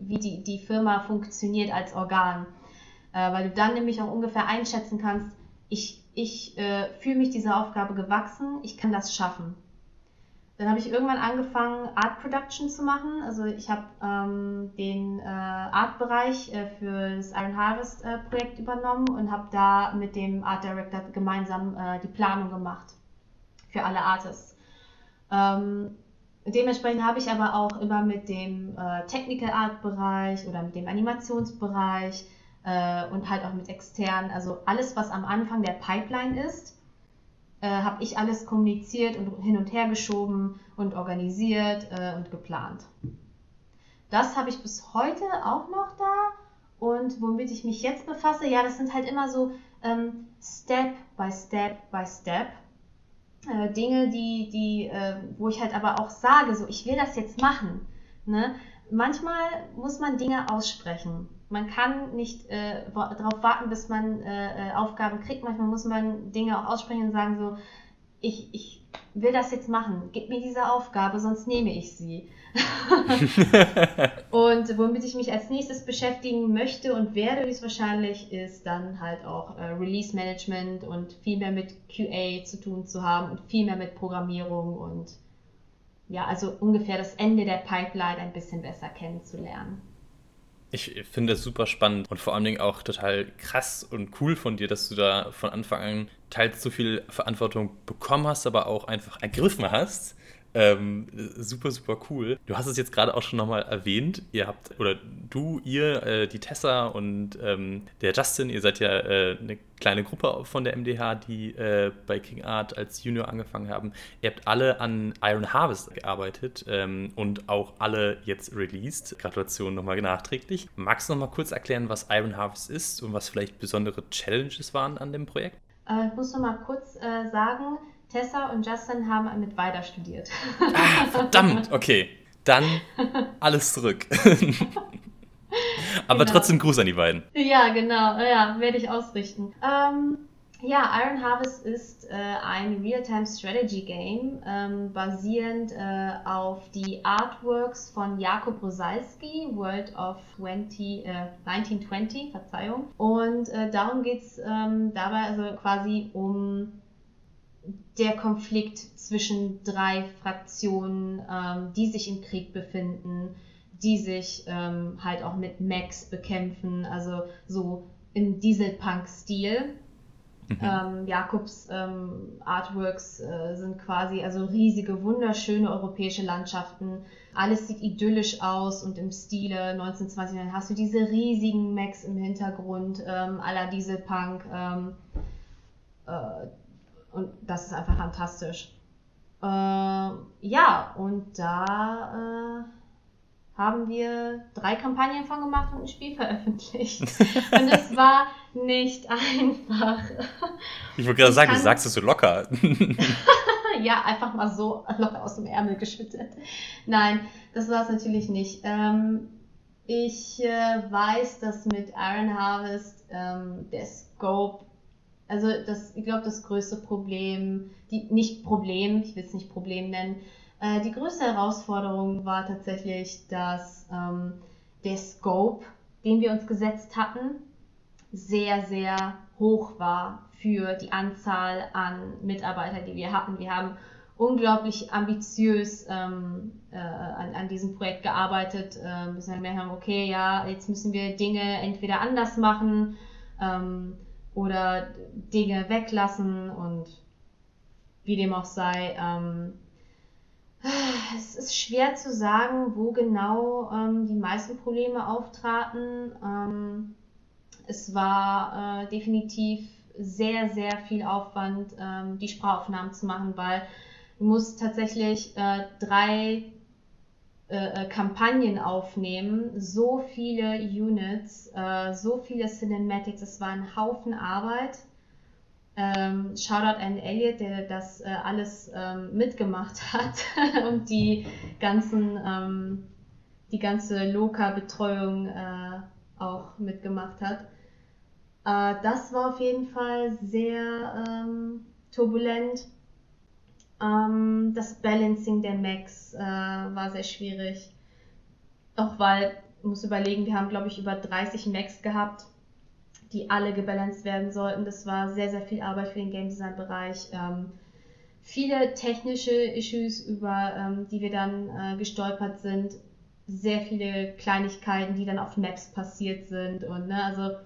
wie die, die Firma funktioniert als Organ. Äh, weil du dann nämlich auch ungefähr einschätzen kannst, ich, ich äh, fühle mich dieser Aufgabe gewachsen, ich kann das schaffen. Dann habe ich irgendwann angefangen, Art Production zu machen. Also ich habe ähm, den äh, Art-Bereich äh, für das Iron Harvest äh, Projekt übernommen und habe da mit dem Art Director gemeinsam äh, die Planung gemacht für alle Artists. Ähm, dementsprechend habe ich aber auch immer mit dem äh, Technical Art Bereich oder mit dem Animationsbereich äh, und halt auch mit externen, also alles, was am Anfang der Pipeline ist, äh, habe ich alles kommuniziert und hin und her geschoben und organisiert äh, und geplant. Das habe ich bis heute auch noch da. Und womit ich mich jetzt befasse, ja, das sind halt immer so ähm, Step by Step by Step. Äh, Dinge, die, die, äh, wo ich halt aber auch sage, so, ich will das jetzt machen. Ne? Manchmal muss man Dinge aussprechen man kann nicht äh, darauf warten, bis man äh, äh, Aufgaben kriegt. Manchmal muss man Dinge auch aussprechen und sagen so, ich, ich will das jetzt machen, gib mir diese Aufgabe, sonst nehme ich sie. (laughs) und womit ich mich als nächstes beschäftigen möchte und werde höchstwahrscheinlich, ist dann halt auch äh, Release Management und viel mehr mit QA zu tun zu haben und viel mehr mit Programmierung und ja, also ungefähr das Ende der Pipeline ein bisschen besser kennenzulernen. Ich finde es super spannend und vor allen Dingen auch total krass und cool von dir, dass du da von Anfang an teils so viel Verantwortung bekommen hast, aber auch einfach ergriffen hast ähm, super, super cool. Du hast es jetzt gerade auch schon nochmal erwähnt. Ihr habt, oder du, ihr, äh, die Tessa und ähm, der Justin, ihr seid ja äh, eine kleine Gruppe von der MDH, die äh, bei King Art als Junior angefangen haben. Ihr habt alle an Iron Harvest gearbeitet ähm, und auch alle jetzt released. Gratulation nochmal nachträglich. Magst du nochmal kurz erklären, was Iron Harvest ist und was vielleicht besondere Challenges waren an dem Projekt? Äh, ich muss nochmal kurz äh, sagen, Tessa und Justin haben mit weiter studiert. Ah, verdammt, okay. Dann alles zurück. (laughs) Aber genau. trotzdem Gruß an die beiden. Ja, genau. Ja, werde ich ausrichten. Ähm, ja, Iron Harvest ist äh, ein Real-Time Strategy Game, ähm, basierend äh, auf die Artworks von Jakob Rosalski, World of 20, äh, 1920, Verzeihung. Und äh, darum geht es ähm, dabei also quasi um der Konflikt zwischen drei Fraktionen, ähm, die sich im Krieg befinden, die sich ähm, halt auch mit Max bekämpfen, also so im Dieselpunk-Stil. Mhm. Ähm, Jakobs ähm, Artworks äh, sind quasi also riesige, wunderschöne europäische Landschaften. Alles sieht idyllisch aus und im Stile 1920 dann hast du diese riesigen Max im Hintergrund, ähm, aller Dieselpunk. Ähm, äh, und das ist einfach fantastisch. Äh, ja, und da äh, haben wir drei Kampagnen von gemacht und ein Spiel (laughs) veröffentlicht. und es war nicht einfach. Ich wollte gerade sagen, du sagst es so locker. (laughs) ja, einfach mal so locker aus dem Ärmel geschüttet. Nein, das war es natürlich nicht. Ähm, ich äh, weiß, dass mit Iron Harvest ähm, der Scope also das, ich glaube, das größte Problem, die, nicht Problem, ich will es nicht Problem nennen, äh, die größte Herausforderung war tatsächlich, dass ähm, der Scope, den wir uns gesetzt hatten, sehr, sehr hoch war für die Anzahl an Mitarbeitern, die wir hatten. Wir haben unglaublich ambitiös ähm, äh, an, an diesem Projekt gearbeitet, äh, bis wir haben, okay, ja, jetzt müssen wir Dinge entweder anders machen, ähm, oder Dinge weglassen und wie dem auch sei. Ähm, es ist schwer zu sagen, wo genau ähm, die meisten Probleme auftraten. Ähm, Es war äh, definitiv sehr, sehr viel Aufwand, ähm, die Sprachaufnahmen zu machen, weil du musst tatsächlich äh, drei äh, äh, Kampagnen aufnehmen, so viele Units, äh, so viele Cinematics, es war ein Haufen Arbeit. Ähm, Shoutout an Elliot, der das alles ähm, mitgemacht (laughs) hat und die ganzen, ähm, die ganze Loka-Betreuung auch mitgemacht hat. Das war auf jeden Fall sehr turbulent. Ähm, das Balancing der Macs äh, war sehr schwierig. Auch weil, muss überlegen, wir haben, glaube ich, über 30 Macs gehabt die alle gebalanced werden sollten. Das war sehr, sehr viel Arbeit für den Game Design Bereich. Ähm, viele technische Issues, über ähm, die wir dann äh, gestolpert sind. Sehr viele Kleinigkeiten, die dann auf Maps passiert sind. Und ne, also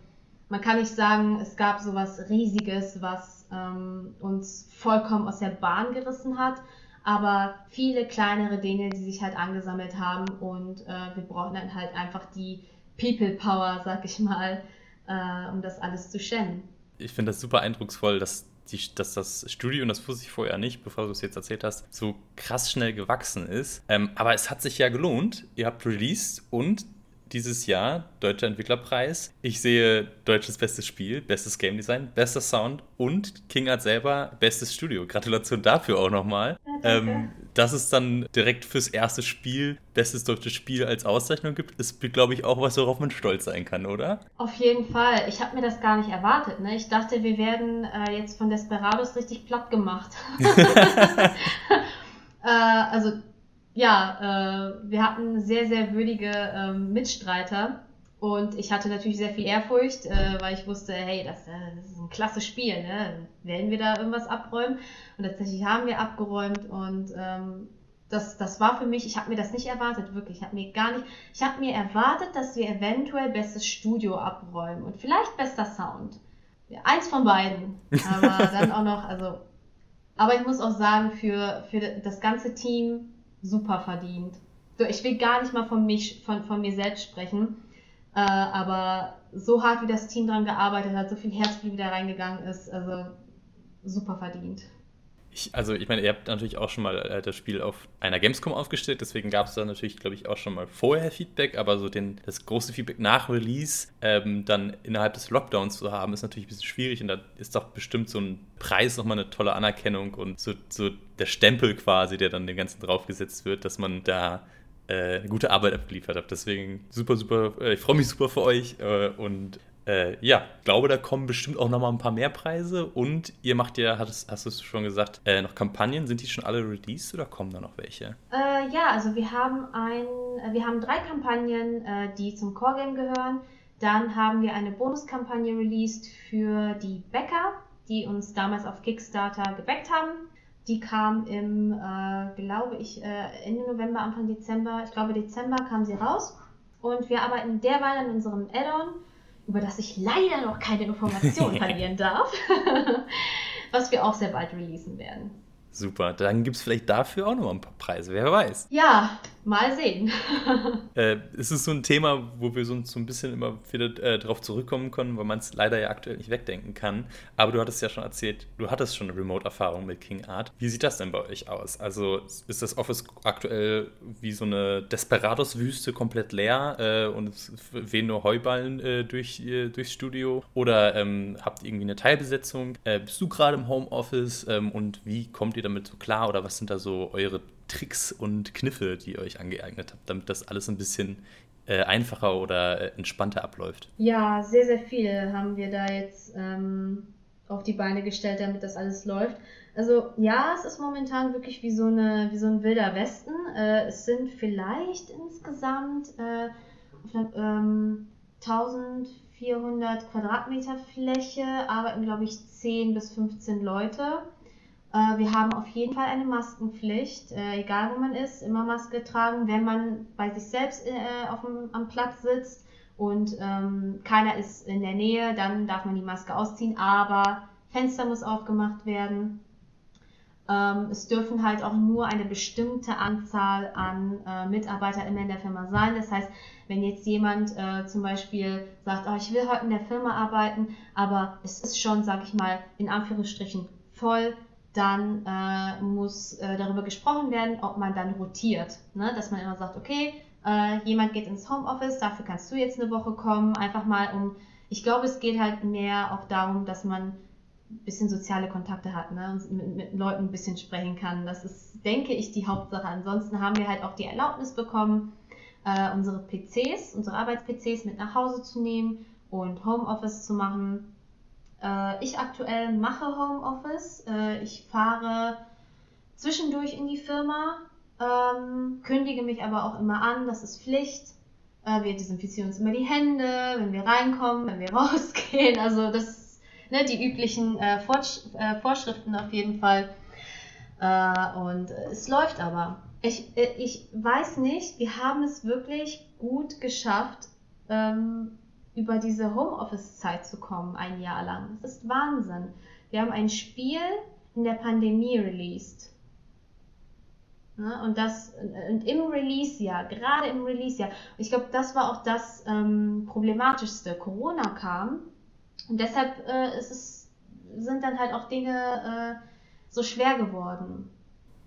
man kann nicht sagen, es gab so was Riesiges, was ähm, uns vollkommen aus der Bahn gerissen hat. Aber viele kleinere Dinge, die sich halt angesammelt haben und äh, wir brauchen dann halt einfach die People Power, sag ich mal, äh, um das alles zu stemmen. Ich finde das super eindrucksvoll, dass, die, dass das Studio, und das wusste ich vorher nicht, bevor du es jetzt erzählt hast, so krass schnell gewachsen ist. Ähm, aber es hat sich ja gelohnt. Ihr habt released und dieses Jahr Deutscher Entwicklerpreis. Ich sehe deutsches bestes Spiel, bestes Game Design, bester Sound und King Art selber bestes Studio. Gratulation dafür auch nochmal. Ja, ähm, dass es dann direkt fürs erste Spiel bestes deutsches Spiel als Auszeichnung gibt, ist, glaube ich, auch was, worauf man stolz sein kann, oder? Auf jeden Fall. Ich habe mir das gar nicht erwartet. Ne? Ich dachte, wir werden äh, jetzt von Desperados richtig platt gemacht. (laughs) (laughs) äh, also ja, äh, wir hatten sehr, sehr würdige äh, Mitstreiter. Und ich hatte natürlich sehr viel Ehrfurcht, äh, weil ich wusste, hey, das, äh, das ist ein klasse Spiel, ne? Werden wir da irgendwas abräumen? Und tatsächlich haben wir abgeräumt und ähm, das, das war für mich, ich habe mir das nicht erwartet, wirklich. Ich habe mir gar nicht, ich habe mir erwartet, dass wir eventuell bestes Studio abräumen und vielleicht bester Sound. Ja, eins von beiden. Aber (laughs) dann auch noch, also, aber ich muss auch sagen, für, für das ganze Team super verdient. So, ich will gar nicht mal von, mich, von, von mir selbst sprechen, äh, aber so hart wie das Team dran gearbeitet hat, so viel Herzblut wieder reingegangen ist, also super verdient. Ich, also ich meine, ihr habt natürlich auch schon mal äh, das Spiel auf einer Gamescom aufgestellt, deswegen gab es da natürlich, glaube ich, auch schon mal vorher Feedback, aber so den, das große Feedback nach Release ähm, dann innerhalb des Lockdowns zu haben, ist natürlich ein bisschen schwierig und da ist doch bestimmt so ein Preis nochmal eine tolle Anerkennung und so, so der Stempel quasi, der dann dem Ganzen draufgesetzt wird, dass man da äh, eine gute Arbeit abgeliefert hat. Deswegen super, super, äh, ich freue mich super für euch äh, und äh, ja, glaube, da kommen bestimmt auch noch mal ein paar mehr Preise. Und ihr macht ja, hast, hast du schon gesagt, noch Kampagnen. Sind die schon alle released oder kommen da noch welche? Ja, also wir haben ein, wir haben drei Kampagnen, die zum Core Game gehören. Dann haben wir eine Bonuskampagne released für die Bäcker, die uns damals auf Kickstarter gebackt haben. Die kam im, äh, glaube ich, Ende November, Anfang Dezember. Ich glaube, Dezember kam sie raus. Und wir arbeiten derweil an unserem Add-on über das ich leider noch keine Informationen (laughs) verlieren darf, (laughs) was wir auch sehr bald releasen werden. Super, dann gibt es vielleicht dafür auch noch ein paar Preise, wer weiß. Ja, mal sehen. (laughs) äh, es ist so ein Thema, wo wir so, so ein bisschen immer wieder äh, darauf zurückkommen können, weil man es leider ja aktuell nicht wegdenken kann. Aber du hattest ja schon erzählt, du hattest schon eine Remote-Erfahrung mit King Art. Wie sieht das denn bei euch aus? Also ist das Office aktuell wie so eine Desperados-Wüste komplett leer äh, und es wehen nur Heuballen äh, durch, äh, durchs Studio? Oder ähm, habt ihr irgendwie eine Teilbesetzung? Äh, bist du gerade im Homeoffice ähm, und wie kommt ihr damit so klar oder was sind da so eure Tricks und Kniffe, die ihr euch angeeignet habt, damit das alles ein bisschen äh, einfacher oder äh, entspannter abläuft? Ja, sehr, sehr viel haben wir da jetzt ähm, auf die Beine gestellt, damit das alles läuft. Also ja, es ist momentan wirklich wie so, eine, wie so ein wilder Westen. Äh, es sind vielleicht insgesamt äh, ähm, 1400 Quadratmeter Fläche, arbeiten glaube ich 10 bis 15 Leute. Äh, wir haben auf jeden Fall eine Maskenpflicht, äh, egal wo man ist, immer Maske tragen, wenn man bei sich selbst äh, auf dem, am Platz sitzt und ähm, keiner ist in der Nähe, dann darf man die Maske ausziehen, aber Fenster muss aufgemacht werden. Ähm, es dürfen halt auch nur eine bestimmte Anzahl an äh, in der Firma sein. Das heißt, wenn jetzt jemand äh, zum Beispiel sagt, oh, ich will heute in der Firma arbeiten, aber es ist schon, sag ich mal, in Anführungsstrichen voll, dann äh, muss äh, darüber gesprochen werden, ob man dann rotiert. Ne? Dass man immer sagt, okay, äh, jemand geht ins Homeoffice, dafür kannst du jetzt eine Woche kommen, einfach mal um, ich glaube, es geht halt mehr auch darum, dass man ein bisschen soziale Kontakte hat ne? und mit, mit Leuten ein bisschen sprechen kann. Das ist, denke ich, die Hauptsache. Ansonsten haben wir halt auch die Erlaubnis bekommen, äh, unsere PCs, unsere Arbeits-PCs mit nach Hause zu nehmen und Homeoffice zu machen. Äh, ich aktuell mache Homeoffice. Äh, ich fahre zwischendurch in die Firma, ähm, kündige mich aber auch immer an, das ist Pflicht. Äh, wir desinfizieren uns immer die Hände, wenn wir reinkommen, wenn wir (laughs) rausgehen. Also das ne, die üblichen äh, Vorsch äh, Vorschriften auf jeden Fall. Äh, und es läuft aber. Ich, äh, ich weiß nicht, wir haben es wirklich gut geschafft, ähm, über diese Homeoffice-Zeit zu kommen, ein Jahr lang. Das ist Wahnsinn. Wir haben ein Spiel in der Pandemie released. Ja, und das und im Release-Jahr, gerade im Release-Jahr, ich glaube, das war auch das ähm, Problematischste. Corona kam und deshalb äh, es, sind dann halt auch Dinge äh, so schwer geworden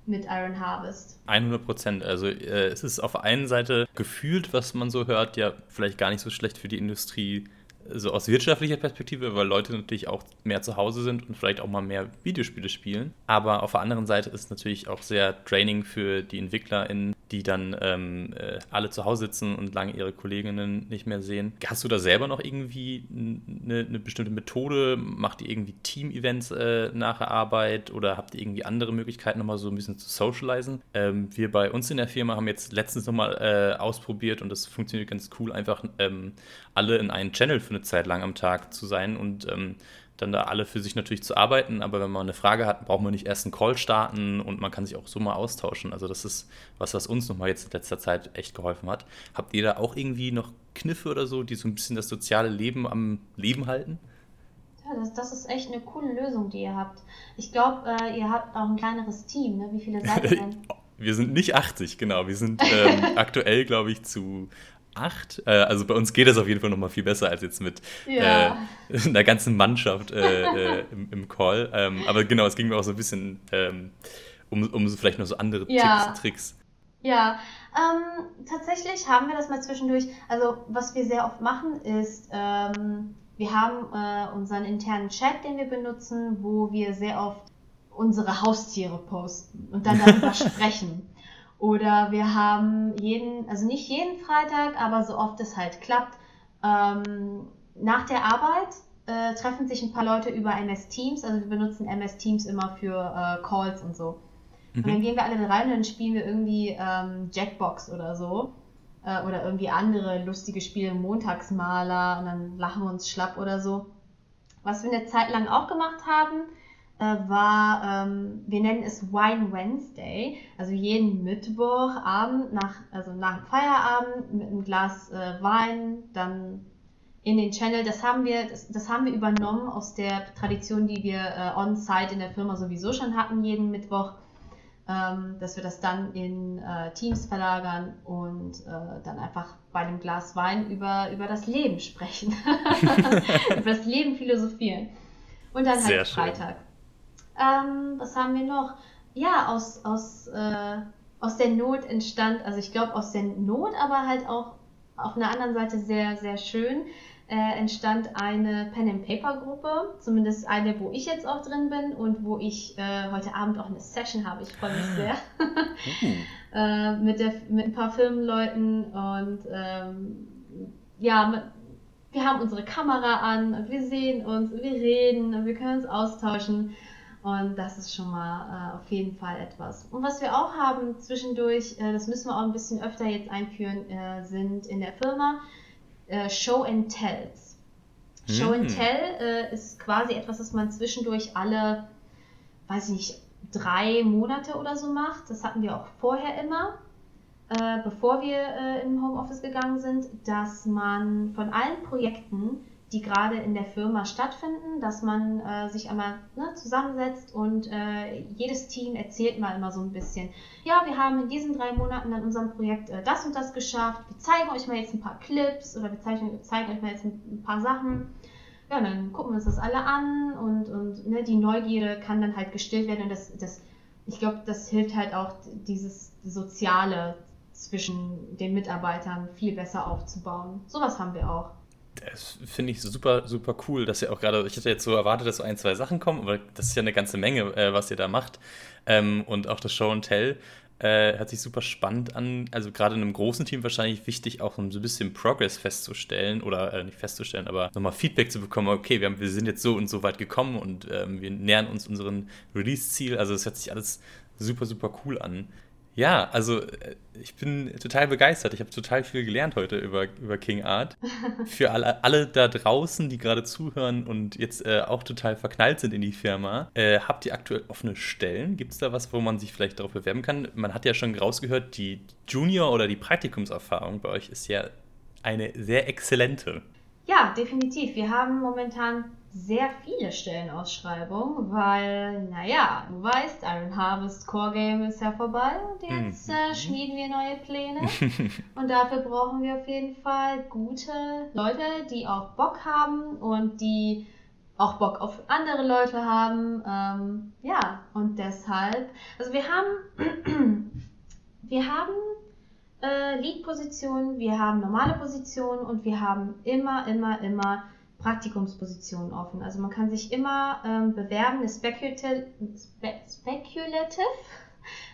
mit Iron Harvest. 100 Prozent. Also äh, es ist auf einen Seite gefühlt, was man so hört, ja vielleicht gar nicht so schlecht für die Industrie, so aus wirtschaftlicher Perspektive, weil Leute natürlich auch mehr zu Hause sind und vielleicht auch mal mehr Videospiele spielen. Aber auf der anderen Seite ist es natürlich auch sehr Training für die EntwicklerInnen, die dann ähm, äh, alle zu Hause sitzen und lange ihre Kolleginnen nicht mehr sehen. Hast du da selber noch irgendwie eine, eine bestimmte Methode? Macht ihr irgendwie Team-Events äh, nach der Arbeit oder habt ihr irgendwie andere Möglichkeiten, nochmal so ein bisschen zu socialisen? Ähm, wir bei uns in der Firma haben jetzt letztens nochmal äh, ausprobiert und das funktioniert ganz cool, einfach ähm, alle in einen Channel für eine Zeit lang am Tag zu sein und ähm, dann da alle für sich natürlich zu arbeiten, aber wenn man eine Frage hat, braucht man nicht erst einen Call starten und man kann sich auch so mal austauschen. Also das ist was, was uns nochmal jetzt in letzter Zeit echt geholfen hat. Habt ihr da auch irgendwie noch Kniffe oder so, die so ein bisschen das soziale Leben am Leben halten? Ja, das, das ist echt eine coole Lösung, die ihr habt. Ich glaube, äh, ihr habt auch ein kleineres Team. Ne? Wie viele seid ihr (laughs) denn? Wir sind nicht 80, genau. Wir sind ähm, (laughs) aktuell, glaube ich, zu acht. Äh, also bei uns geht es auf jeden Fall noch mal viel besser als jetzt mit ja. äh, (laughs) einer ganzen Mannschaft äh, äh, im, im, Call. Ähm, aber genau, es ging mir auch so ein bisschen ähm, um, um so vielleicht noch so andere ja. Tipps, Tricks. Ja, ähm, tatsächlich haben wir das mal zwischendurch. Also was wir sehr oft machen ist, ähm, wir haben äh, unseren internen Chat, den wir benutzen, wo wir sehr oft unsere Haustiere posten und dann darüber (laughs) sprechen. Oder wir haben jeden, also nicht jeden Freitag, aber so oft es halt klappt, ähm, nach der Arbeit äh, treffen sich ein paar Leute über MS Teams. Also wir benutzen MS Teams immer für äh, Calls und so. Mhm. Und dann mhm. gehen wir alle rein und dann spielen wir irgendwie ähm, Jackbox oder so. Äh, oder irgendwie andere lustige Spiele, Montagsmaler und dann lachen wir uns schlapp oder so. Was wir eine Zeit lang auch gemacht haben, war, ähm, wir nennen es Wine Wednesday, also jeden Mittwochabend nach, also nach dem Feierabend mit einem Glas äh, Wein, dann in den Channel. Das haben wir, das, das haben wir übernommen aus der Tradition, die wir äh, on-site in der Firma sowieso schon hatten, jeden Mittwoch, ähm, dass wir das dann in äh, Teams verlagern und äh, dann einfach bei einem Glas Wein über, über das Leben sprechen, (laughs) über das Leben philosophieren. Und dann halt Sehr Freitag. Schön. Ähm, was haben wir noch? Ja, aus, aus, äh, aus der Not entstand, also ich glaube aus der Not, aber halt auch auf einer anderen Seite sehr, sehr schön, äh, entstand eine Pen-and-Paper-Gruppe, zumindest eine, wo ich jetzt auch drin bin und wo ich äh, heute Abend auch eine Session habe. Ich freue mich sehr. (laughs) äh, mit, der, mit ein paar Firmenleuten und ähm, ja, mit, wir haben unsere Kamera an und wir sehen uns, wir reden und wir können uns austauschen. Und das ist schon mal äh, auf jeden Fall etwas. Und was wir auch haben zwischendurch, äh, das müssen wir auch ein bisschen öfter jetzt einführen, äh, sind in der Firma äh, Show and Tells. Mhm. Show and Tell äh, ist quasi etwas, was man zwischendurch alle, weiß ich nicht, drei Monate oder so macht. Das hatten wir auch vorher immer, äh, bevor wir in Homeoffice gegangen sind, dass man von allen Projekten die gerade in der Firma stattfinden, dass man äh, sich einmal ne, zusammensetzt und äh, jedes Team erzählt mal immer so ein bisschen. Ja, wir haben in diesen drei Monaten an unserem Projekt äh, das und das geschafft. Wir zeigen euch mal jetzt ein paar Clips oder wir zeigen, zeigen euch mal jetzt ein, ein paar Sachen. Ja, dann gucken wir uns das alle an und, und ne, die Neugierde kann dann halt gestillt werden und das, das ich glaube, das hilft halt auch dieses Soziale zwischen den Mitarbeitern viel besser aufzubauen. Sowas haben wir auch. Das finde ich super, super cool, dass ihr auch gerade, ich hätte jetzt so erwartet, dass so ein, zwei Sachen kommen, aber das ist ja eine ganze Menge, äh, was ihr da macht. Ähm, und auch das Show and Tell äh, hört sich super spannend an. Also gerade in einem großen Team wahrscheinlich wichtig, auch so ein bisschen Progress festzustellen oder äh, nicht festzustellen, aber nochmal Feedback zu bekommen, okay, wir, haben, wir sind jetzt so und so weit gekommen und ähm, wir nähern uns unseren Release-Ziel. Also es hört sich alles super, super cool an. Ja, also äh, ich bin total begeistert. Ich habe total viel gelernt heute über, über King Art. (laughs) Für alle, alle da draußen, die gerade zuhören und jetzt äh, auch total verknallt sind in die Firma, äh, habt ihr aktuell offene Stellen? Gibt es da was, wo man sich vielleicht darauf bewerben kann? Man hat ja schon rausgehört, die Junior- oder die Praktikumserfahrung bei euch ist ja eine sehr exzellente. Ja, definitiv. Wir haben momentan sehr viele Stellenausschreibungen, weil, naja, du weißt, Iron Harvest Core Game ist ja vorbei und jetzt äh, mhm. schmieden wir neue Pläne. (laughs) und dafür brauchen wir auf jeden Fall gute Leute, die auch Bock haben und die auch Bock auf andere Leute haben. Ähm, ja, und deshalb, also wir haben, (clears throat) wir haben äh, Lead-Positionen, wir haben normale Positionen und wir haben immer, immer, immer Praktikumspositionen offen. Also man kann sich immer ähm, bewerben, eine speculative, spe speculative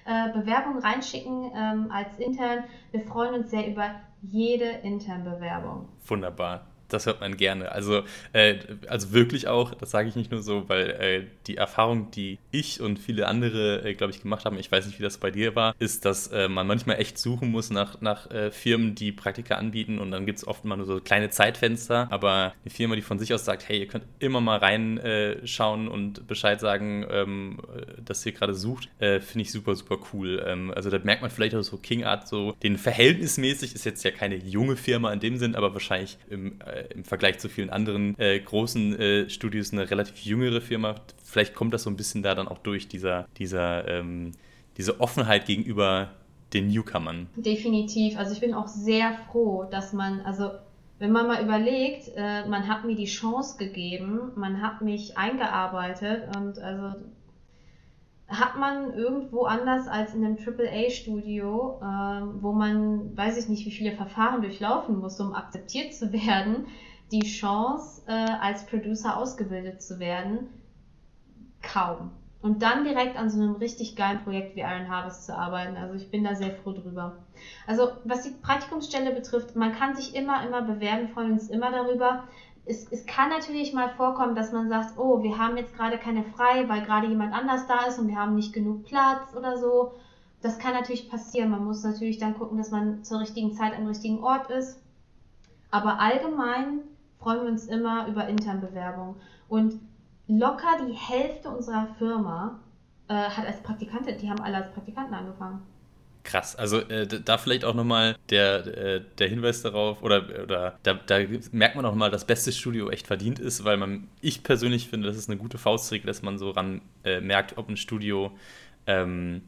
äh, Bewerbung reinschicken ähm, als Intern. Wir freuen uns sehr über jede Intern-Bewerbung. Wunderbar das hört man gerne. Also, äh, also wirklich auch, das sage ich nicht nur so, weil äh, die Erfahrung, die ich und viele andere, äh, glaube ich, gemacht haben, ich weiß nicht, wie das bei dir war, ist, dass äh, man manchmal echt suchen muss nach, nach äh, Firmen, die Praktika anbieten und dann gibt es oft mal nur so kleine Zeitfenster, aber eine Firma, die von sich aus sagt, hey, ihr könnt immer mal reinschauen und Bescheid sagen, ähm, dass ihr gerade sucht, äh, finde ich super, super cool. Ähm, also da merkt man vielleicht auch so King Art so, den verhältnismäßig ist jetzt ja keine junge Firma in dem Sinn, aber wahrscheinlich im äh, im Vergleich zu vielen anderen äh, großen äh, Studios eine relativ jüngere Firma. Vielleicht kommt das so ein bisschen da dann auch durch, dieser, dieser, ähm, diese Offenheit gegenüber den Newcomern. Definitiv. Also ich bin auch sehr froh, dass man, also wenn man mal überlegt, äh, man hat mir die Chance gegeben, man hat mich eingearbeitet und also hat man irgendwo anders als in einem AAA-Studio, ähm, wo man, weiß ich nicht, wie viele Verfahren durchlaufen muss, um akzeptiert zu werden, die Chance, äh, als Producer ausgebildet zu werden, kaum. Und dann direkt an so einem richtig geilen Projekt wie Iron Harvest zu arbeiten. Also ich bin da sehr froh drüber. Also was die Praktikumsstelle betrifft, man kann sich immer, immer bewerben, freuen uns immer darüber es, es kann natürlich mal vorkommen, dass man sagt, oh, wir haben jetzt gerade keine frei, weil gerade jemand anders da ist und wir haben nicht genug Platz oder so. Das kann natürlich passieren. Man muss natürlich dann gucken, dass man zur richtigen Zeit am richtigen Ort ist. Aber allgemein freuen wir uns immer über Internbewerbung. Und locker die Hälfte unserer Firma äh, hat als Praktikantin, die haben alle als Praktikanten angefangen. Krass, also äh, da vielleicht auch nochmal der, äh, der Hinweis darauf, oder, oder da, da merkt man auch mal, dass beste Studio echt verdient ist, weil man, ich persönlich finde, das ist eine gute Faustregel, dass man so ran äh, merkt, ob ein Studio ähm,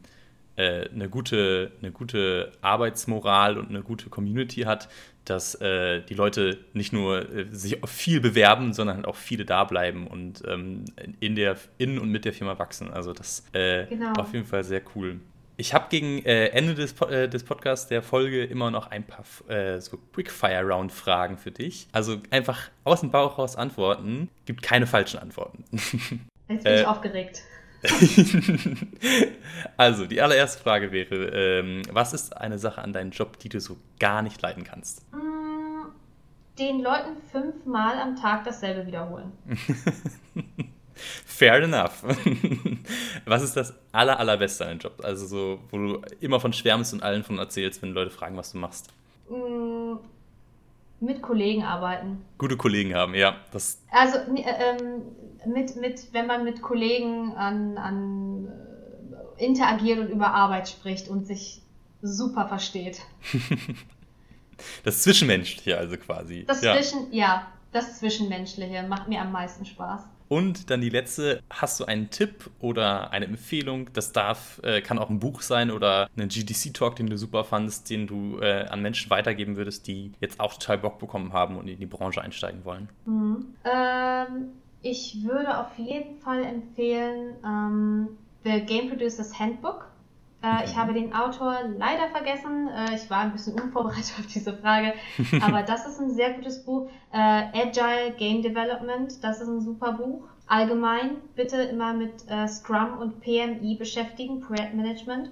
äh, eine, gute, eine gute Arbeitsmoral und eine gute Community hat, dass äh, die Leute nicht nur äh, sich viel bewerben, sondern halt auch viele da bleiben und ähm, in, der, in und mit der Firma wachsen. Also das äh, genau. auf jeden Fall sehr cool. Ich habe gegen äh, Ende des, äh, des Podcasts der Folge immer noch ein paar äh, so Quickfire-Round-Fragen für dich. Also einfach aus dem Bauch raus antworten. Gibt keine falschen Antworten. (laughs) Jetzt bin ich äh, aufgeregt. (laughs) also, die allererste Frage wäre: ähm, Was ist eine Sache an deinem Job, die du so gar nicht leiden kannst? Mm, den Leuten fünfmal am Tag dasselbe wiederholen. (laughs) Fair enough. (laughs) was ist das aller, allerbeste an deinem Job? Also so, wo du immer von schwärmst und allen von erzählst, wenn Leute fragen, was du machst. Mm, mit Kollegen arbeiten. Gute Kollegen haben, ja. Das also ähm, mit, mit, wenn man mit Kollegen an, an äh, interagiert und über Arbeit spricht und sich super versteht. (laughs) das Zwischenmenschliche also quasi. Das ja. Zwischen, ja, das Zwischenmenschliche macht mir am meisten Spaß. Und dann die letzte, hast du einen Tipp oder eine Empfehlung? Das darf, äh, kann auch ein Buch sein oder ein GDC-Talk, den du super fandest, den du äh, an Menschen weitergeben würdest, die jetzt auch total Bock bekommen haben und in die Branche einsteigen wollen. Mhm. Ähm, ich würde auf jeden Fall empfehlen ähm, The Game Producers Handbook. Äh, ich habe den Autor leider vergessen. Äh, ich war ein bisschen unvorbereitet (laughs) auf diese Frage. Aber (laughs) das ist ein sehr gutes Buch. Äh, Agile Game Development, das ist ein super Buch. Allgemein bitte immer mit äh, Scrum und PMI beschäftigen, Projektmanagement.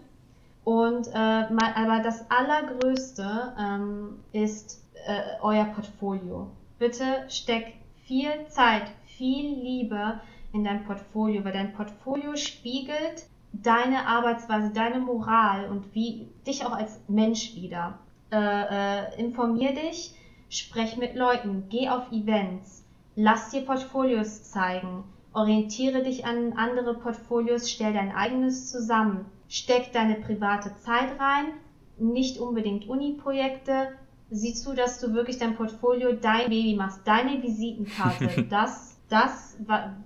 Und äh, mal, aber das Allergrößte ähm, ist äh, euer Portfolio. Bitte steckt viel Zeit, viel Liebe in dein Portfolio, weil dein Portfolio spiegelt deine Arbeitsweise, deine Moral und wie dich auch als Mensch wieder. Äh, äh, informier dich, sprech mit Leuten, geh auf Events, lass dir Portfolios zeigen, orientiere dich an andere Portfolios, stell dein eigenes zusammen, steck deine private Zeit rein, nicht unbedingt Uni-Projekte, sieh zu, dass du wirklich dein Portfolio dein Baby machst, deine Visitenkarte, (laughs) das, das,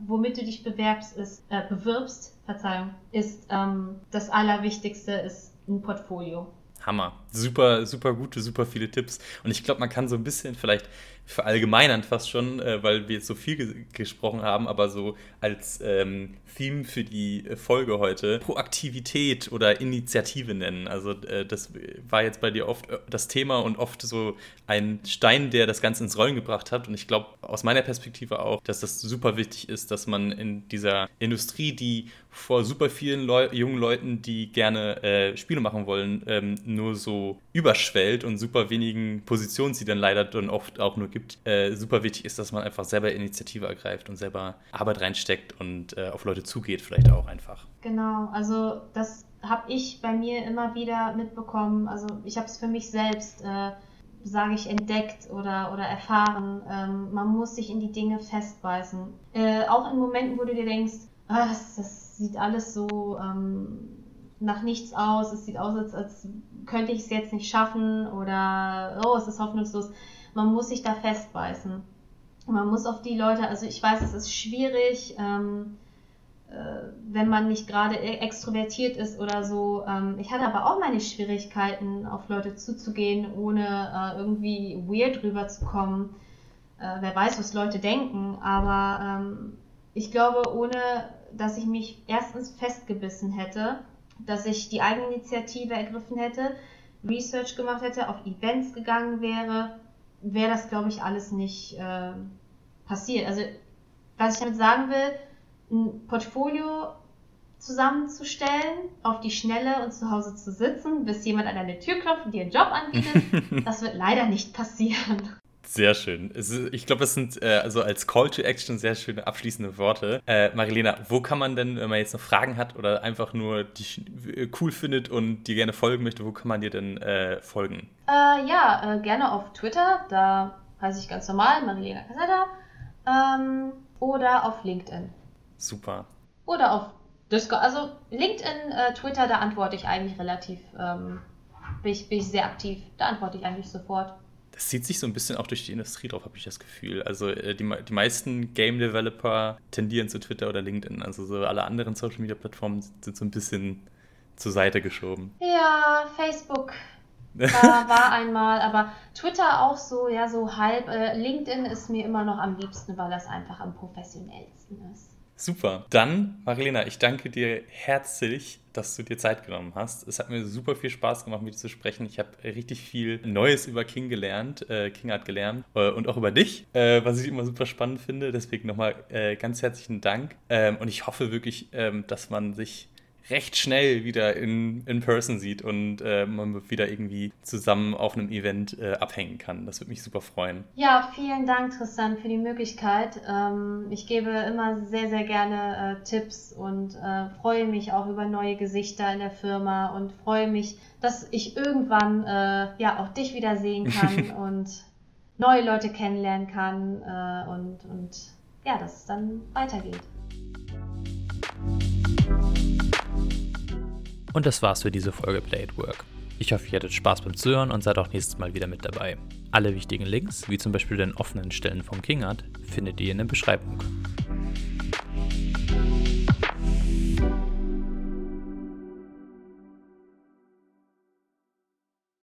womit du dich bewerbst, ist, äh, bewirbst, Verzeihung, ist ähm, das Allerwichtigste ist ein Portfolio. Hammer. Super, super gute, super viele Tipps. Und ich glaube, man kann so ein bisschen vielleicht verallgemeinern fast schon, äh, weil wir jetzt so viel ge gesprochen haben, aber so als ähm, Theme für die Folge heute Proaktivität oder Initiative nennen. Also äh, das war jetzt bei dir oft äh, das Thema und oft so ein Stein, der das Ganze ins Rollen gebracht hat. Und ich glaube aus meiner Perspektive auch, dass das super wichtig ist, dass man in dieser Industrie, die vor super vielen Leu jungen Leuten, die gerne äh, Spiele machen wollen, ähm, nur so überschwellt und super wenigen Positionen sie dann leider dann oft auch nur gibt, äh, super wichtig ist, dass man einfach selber Initiative ergreift und selber Arbeit reinsteckt und äh, auf Leute zugeht, vielleicht auch einfach. Genau, also das habe ich bei mir immer wieder mitbekommen. Also ich habe es für mich selbst, äh, sage ich, entdeckt oder, oder erfahren. Ähm, man muss sich in die Dinge festbeißen. Äh, auch in Momenten, wo du dir denkst, ah, das, das, sieht alles so ähm, nach nichts aus. Es sieht aus, als, als könnte ich es jetzt nicht schaffen oder oh, es ist hoffnungslos man muss sich da festbeißen. Man muss auf die Leute, also ich weiß, es ist schwierig, ähm, äh, wenn man nicht gerade e-, extrovertiert ist oder so. Ähm, ich hatte aber auch meine Schwierigkeiten, auf Leute zuzugehen, ohne äh, irgendwie weird rüberzukommen. Äh, wer weiß, was Leute denken, aber ähm, ich glaube, ohne dass ich mich erstens festgebissen hätte, dass ich die Eigeninitiative ergriffen hätte, Research gemacht hätte, auf Events gegangen wäre, wäre das, glaube ich, alles nicht äh, passiert. Also, was ich damit sagen will, ein Portfolio zusammenzustellen, auf die Schnelle und zu Hause zu sitzen, bis jemand an deine Tür klopft und dir einen Job anbietet, (laughs) das wird leider nicht passieren. Sehr schön. ich glaube, das sind äh, also als Call to Action sehr schöne abschließende Worte. Äh, Marilena, wo kann man denn, wenn man jetzt noch Fragen hat oder einfach nur dich äh, cool findet und dir gerne folgen möchte, wo kann man dir denn äh, folgen? Äh, ja, äh, gerne auf Twitter. Da heiße ich ganz normal Marilena Casetta. Ähm, oder auf LinkedIn. Super. Oder auf Discord. Also LinkedIn, Twitter, da antworte ich eigentlich relativ, ähm, bin, ich, bin ich sehr aktiv. Da antworte ich eigentlich sofort das zieht sich so ein bisschen auch durch die Industrie drauf, habe ich das Gefühl. Also äh, die, die meisten Game Developer tendieren zu Twitter oder LinkedIn. Also so alle anderen Social Media Plattformen sind so ein bisschen zur Seite geschoben. Ja, Facebook (laughs) war, war einmal, aber Twitter auch so, ja, so halb. Äh, LinkedIn ist mir immer noch am liebsten, weil das einfach am professionellsten ist. Super. Dann, Marilena, ich danke dir herzlich, dass du dir Zeit genommen hast. Es hat mir super viel Spaß gemacht, mit dir zu sprechen. Ich habe richtig viel Neues über King gelernt, äh, King hat gelernt äh, und auch über dich, äh, was ich immer super spannend finde. Deswegen nochmal äh, ganz herzlichen Dank. Ähm, und ich hoffe wirklich, ähm, dass man sich recht schnell wieder in, in person sieht und äh, man wieder irgendwie zusammen auf einem Event äh, abhängen kann. Das würde mich super freuen. Ja, vielen Dank, Tristan, für die Möglichkeit. Ähm, ich gebe immer sehr, sehr gerne äh, Tipps und äh, freue mich auch über neue Gesichter in der Firma und freue mich, dass ich irgendwann äh, ja auch dich wieder sehen kann (laughs) und neue Leute kennenlernen kann äh, und, und ja, dass es dann weitergeht. Und das war's für diese Folge Play at Work. Ich hoffe, ihr hattet Spaß beim Zuhören und seid auch nächstes Mal wieder mit dabei. Alle wichtigen Links, wie zum Beispiel den offenen Stellen von Kingart, findet ihr in der Beschreibung.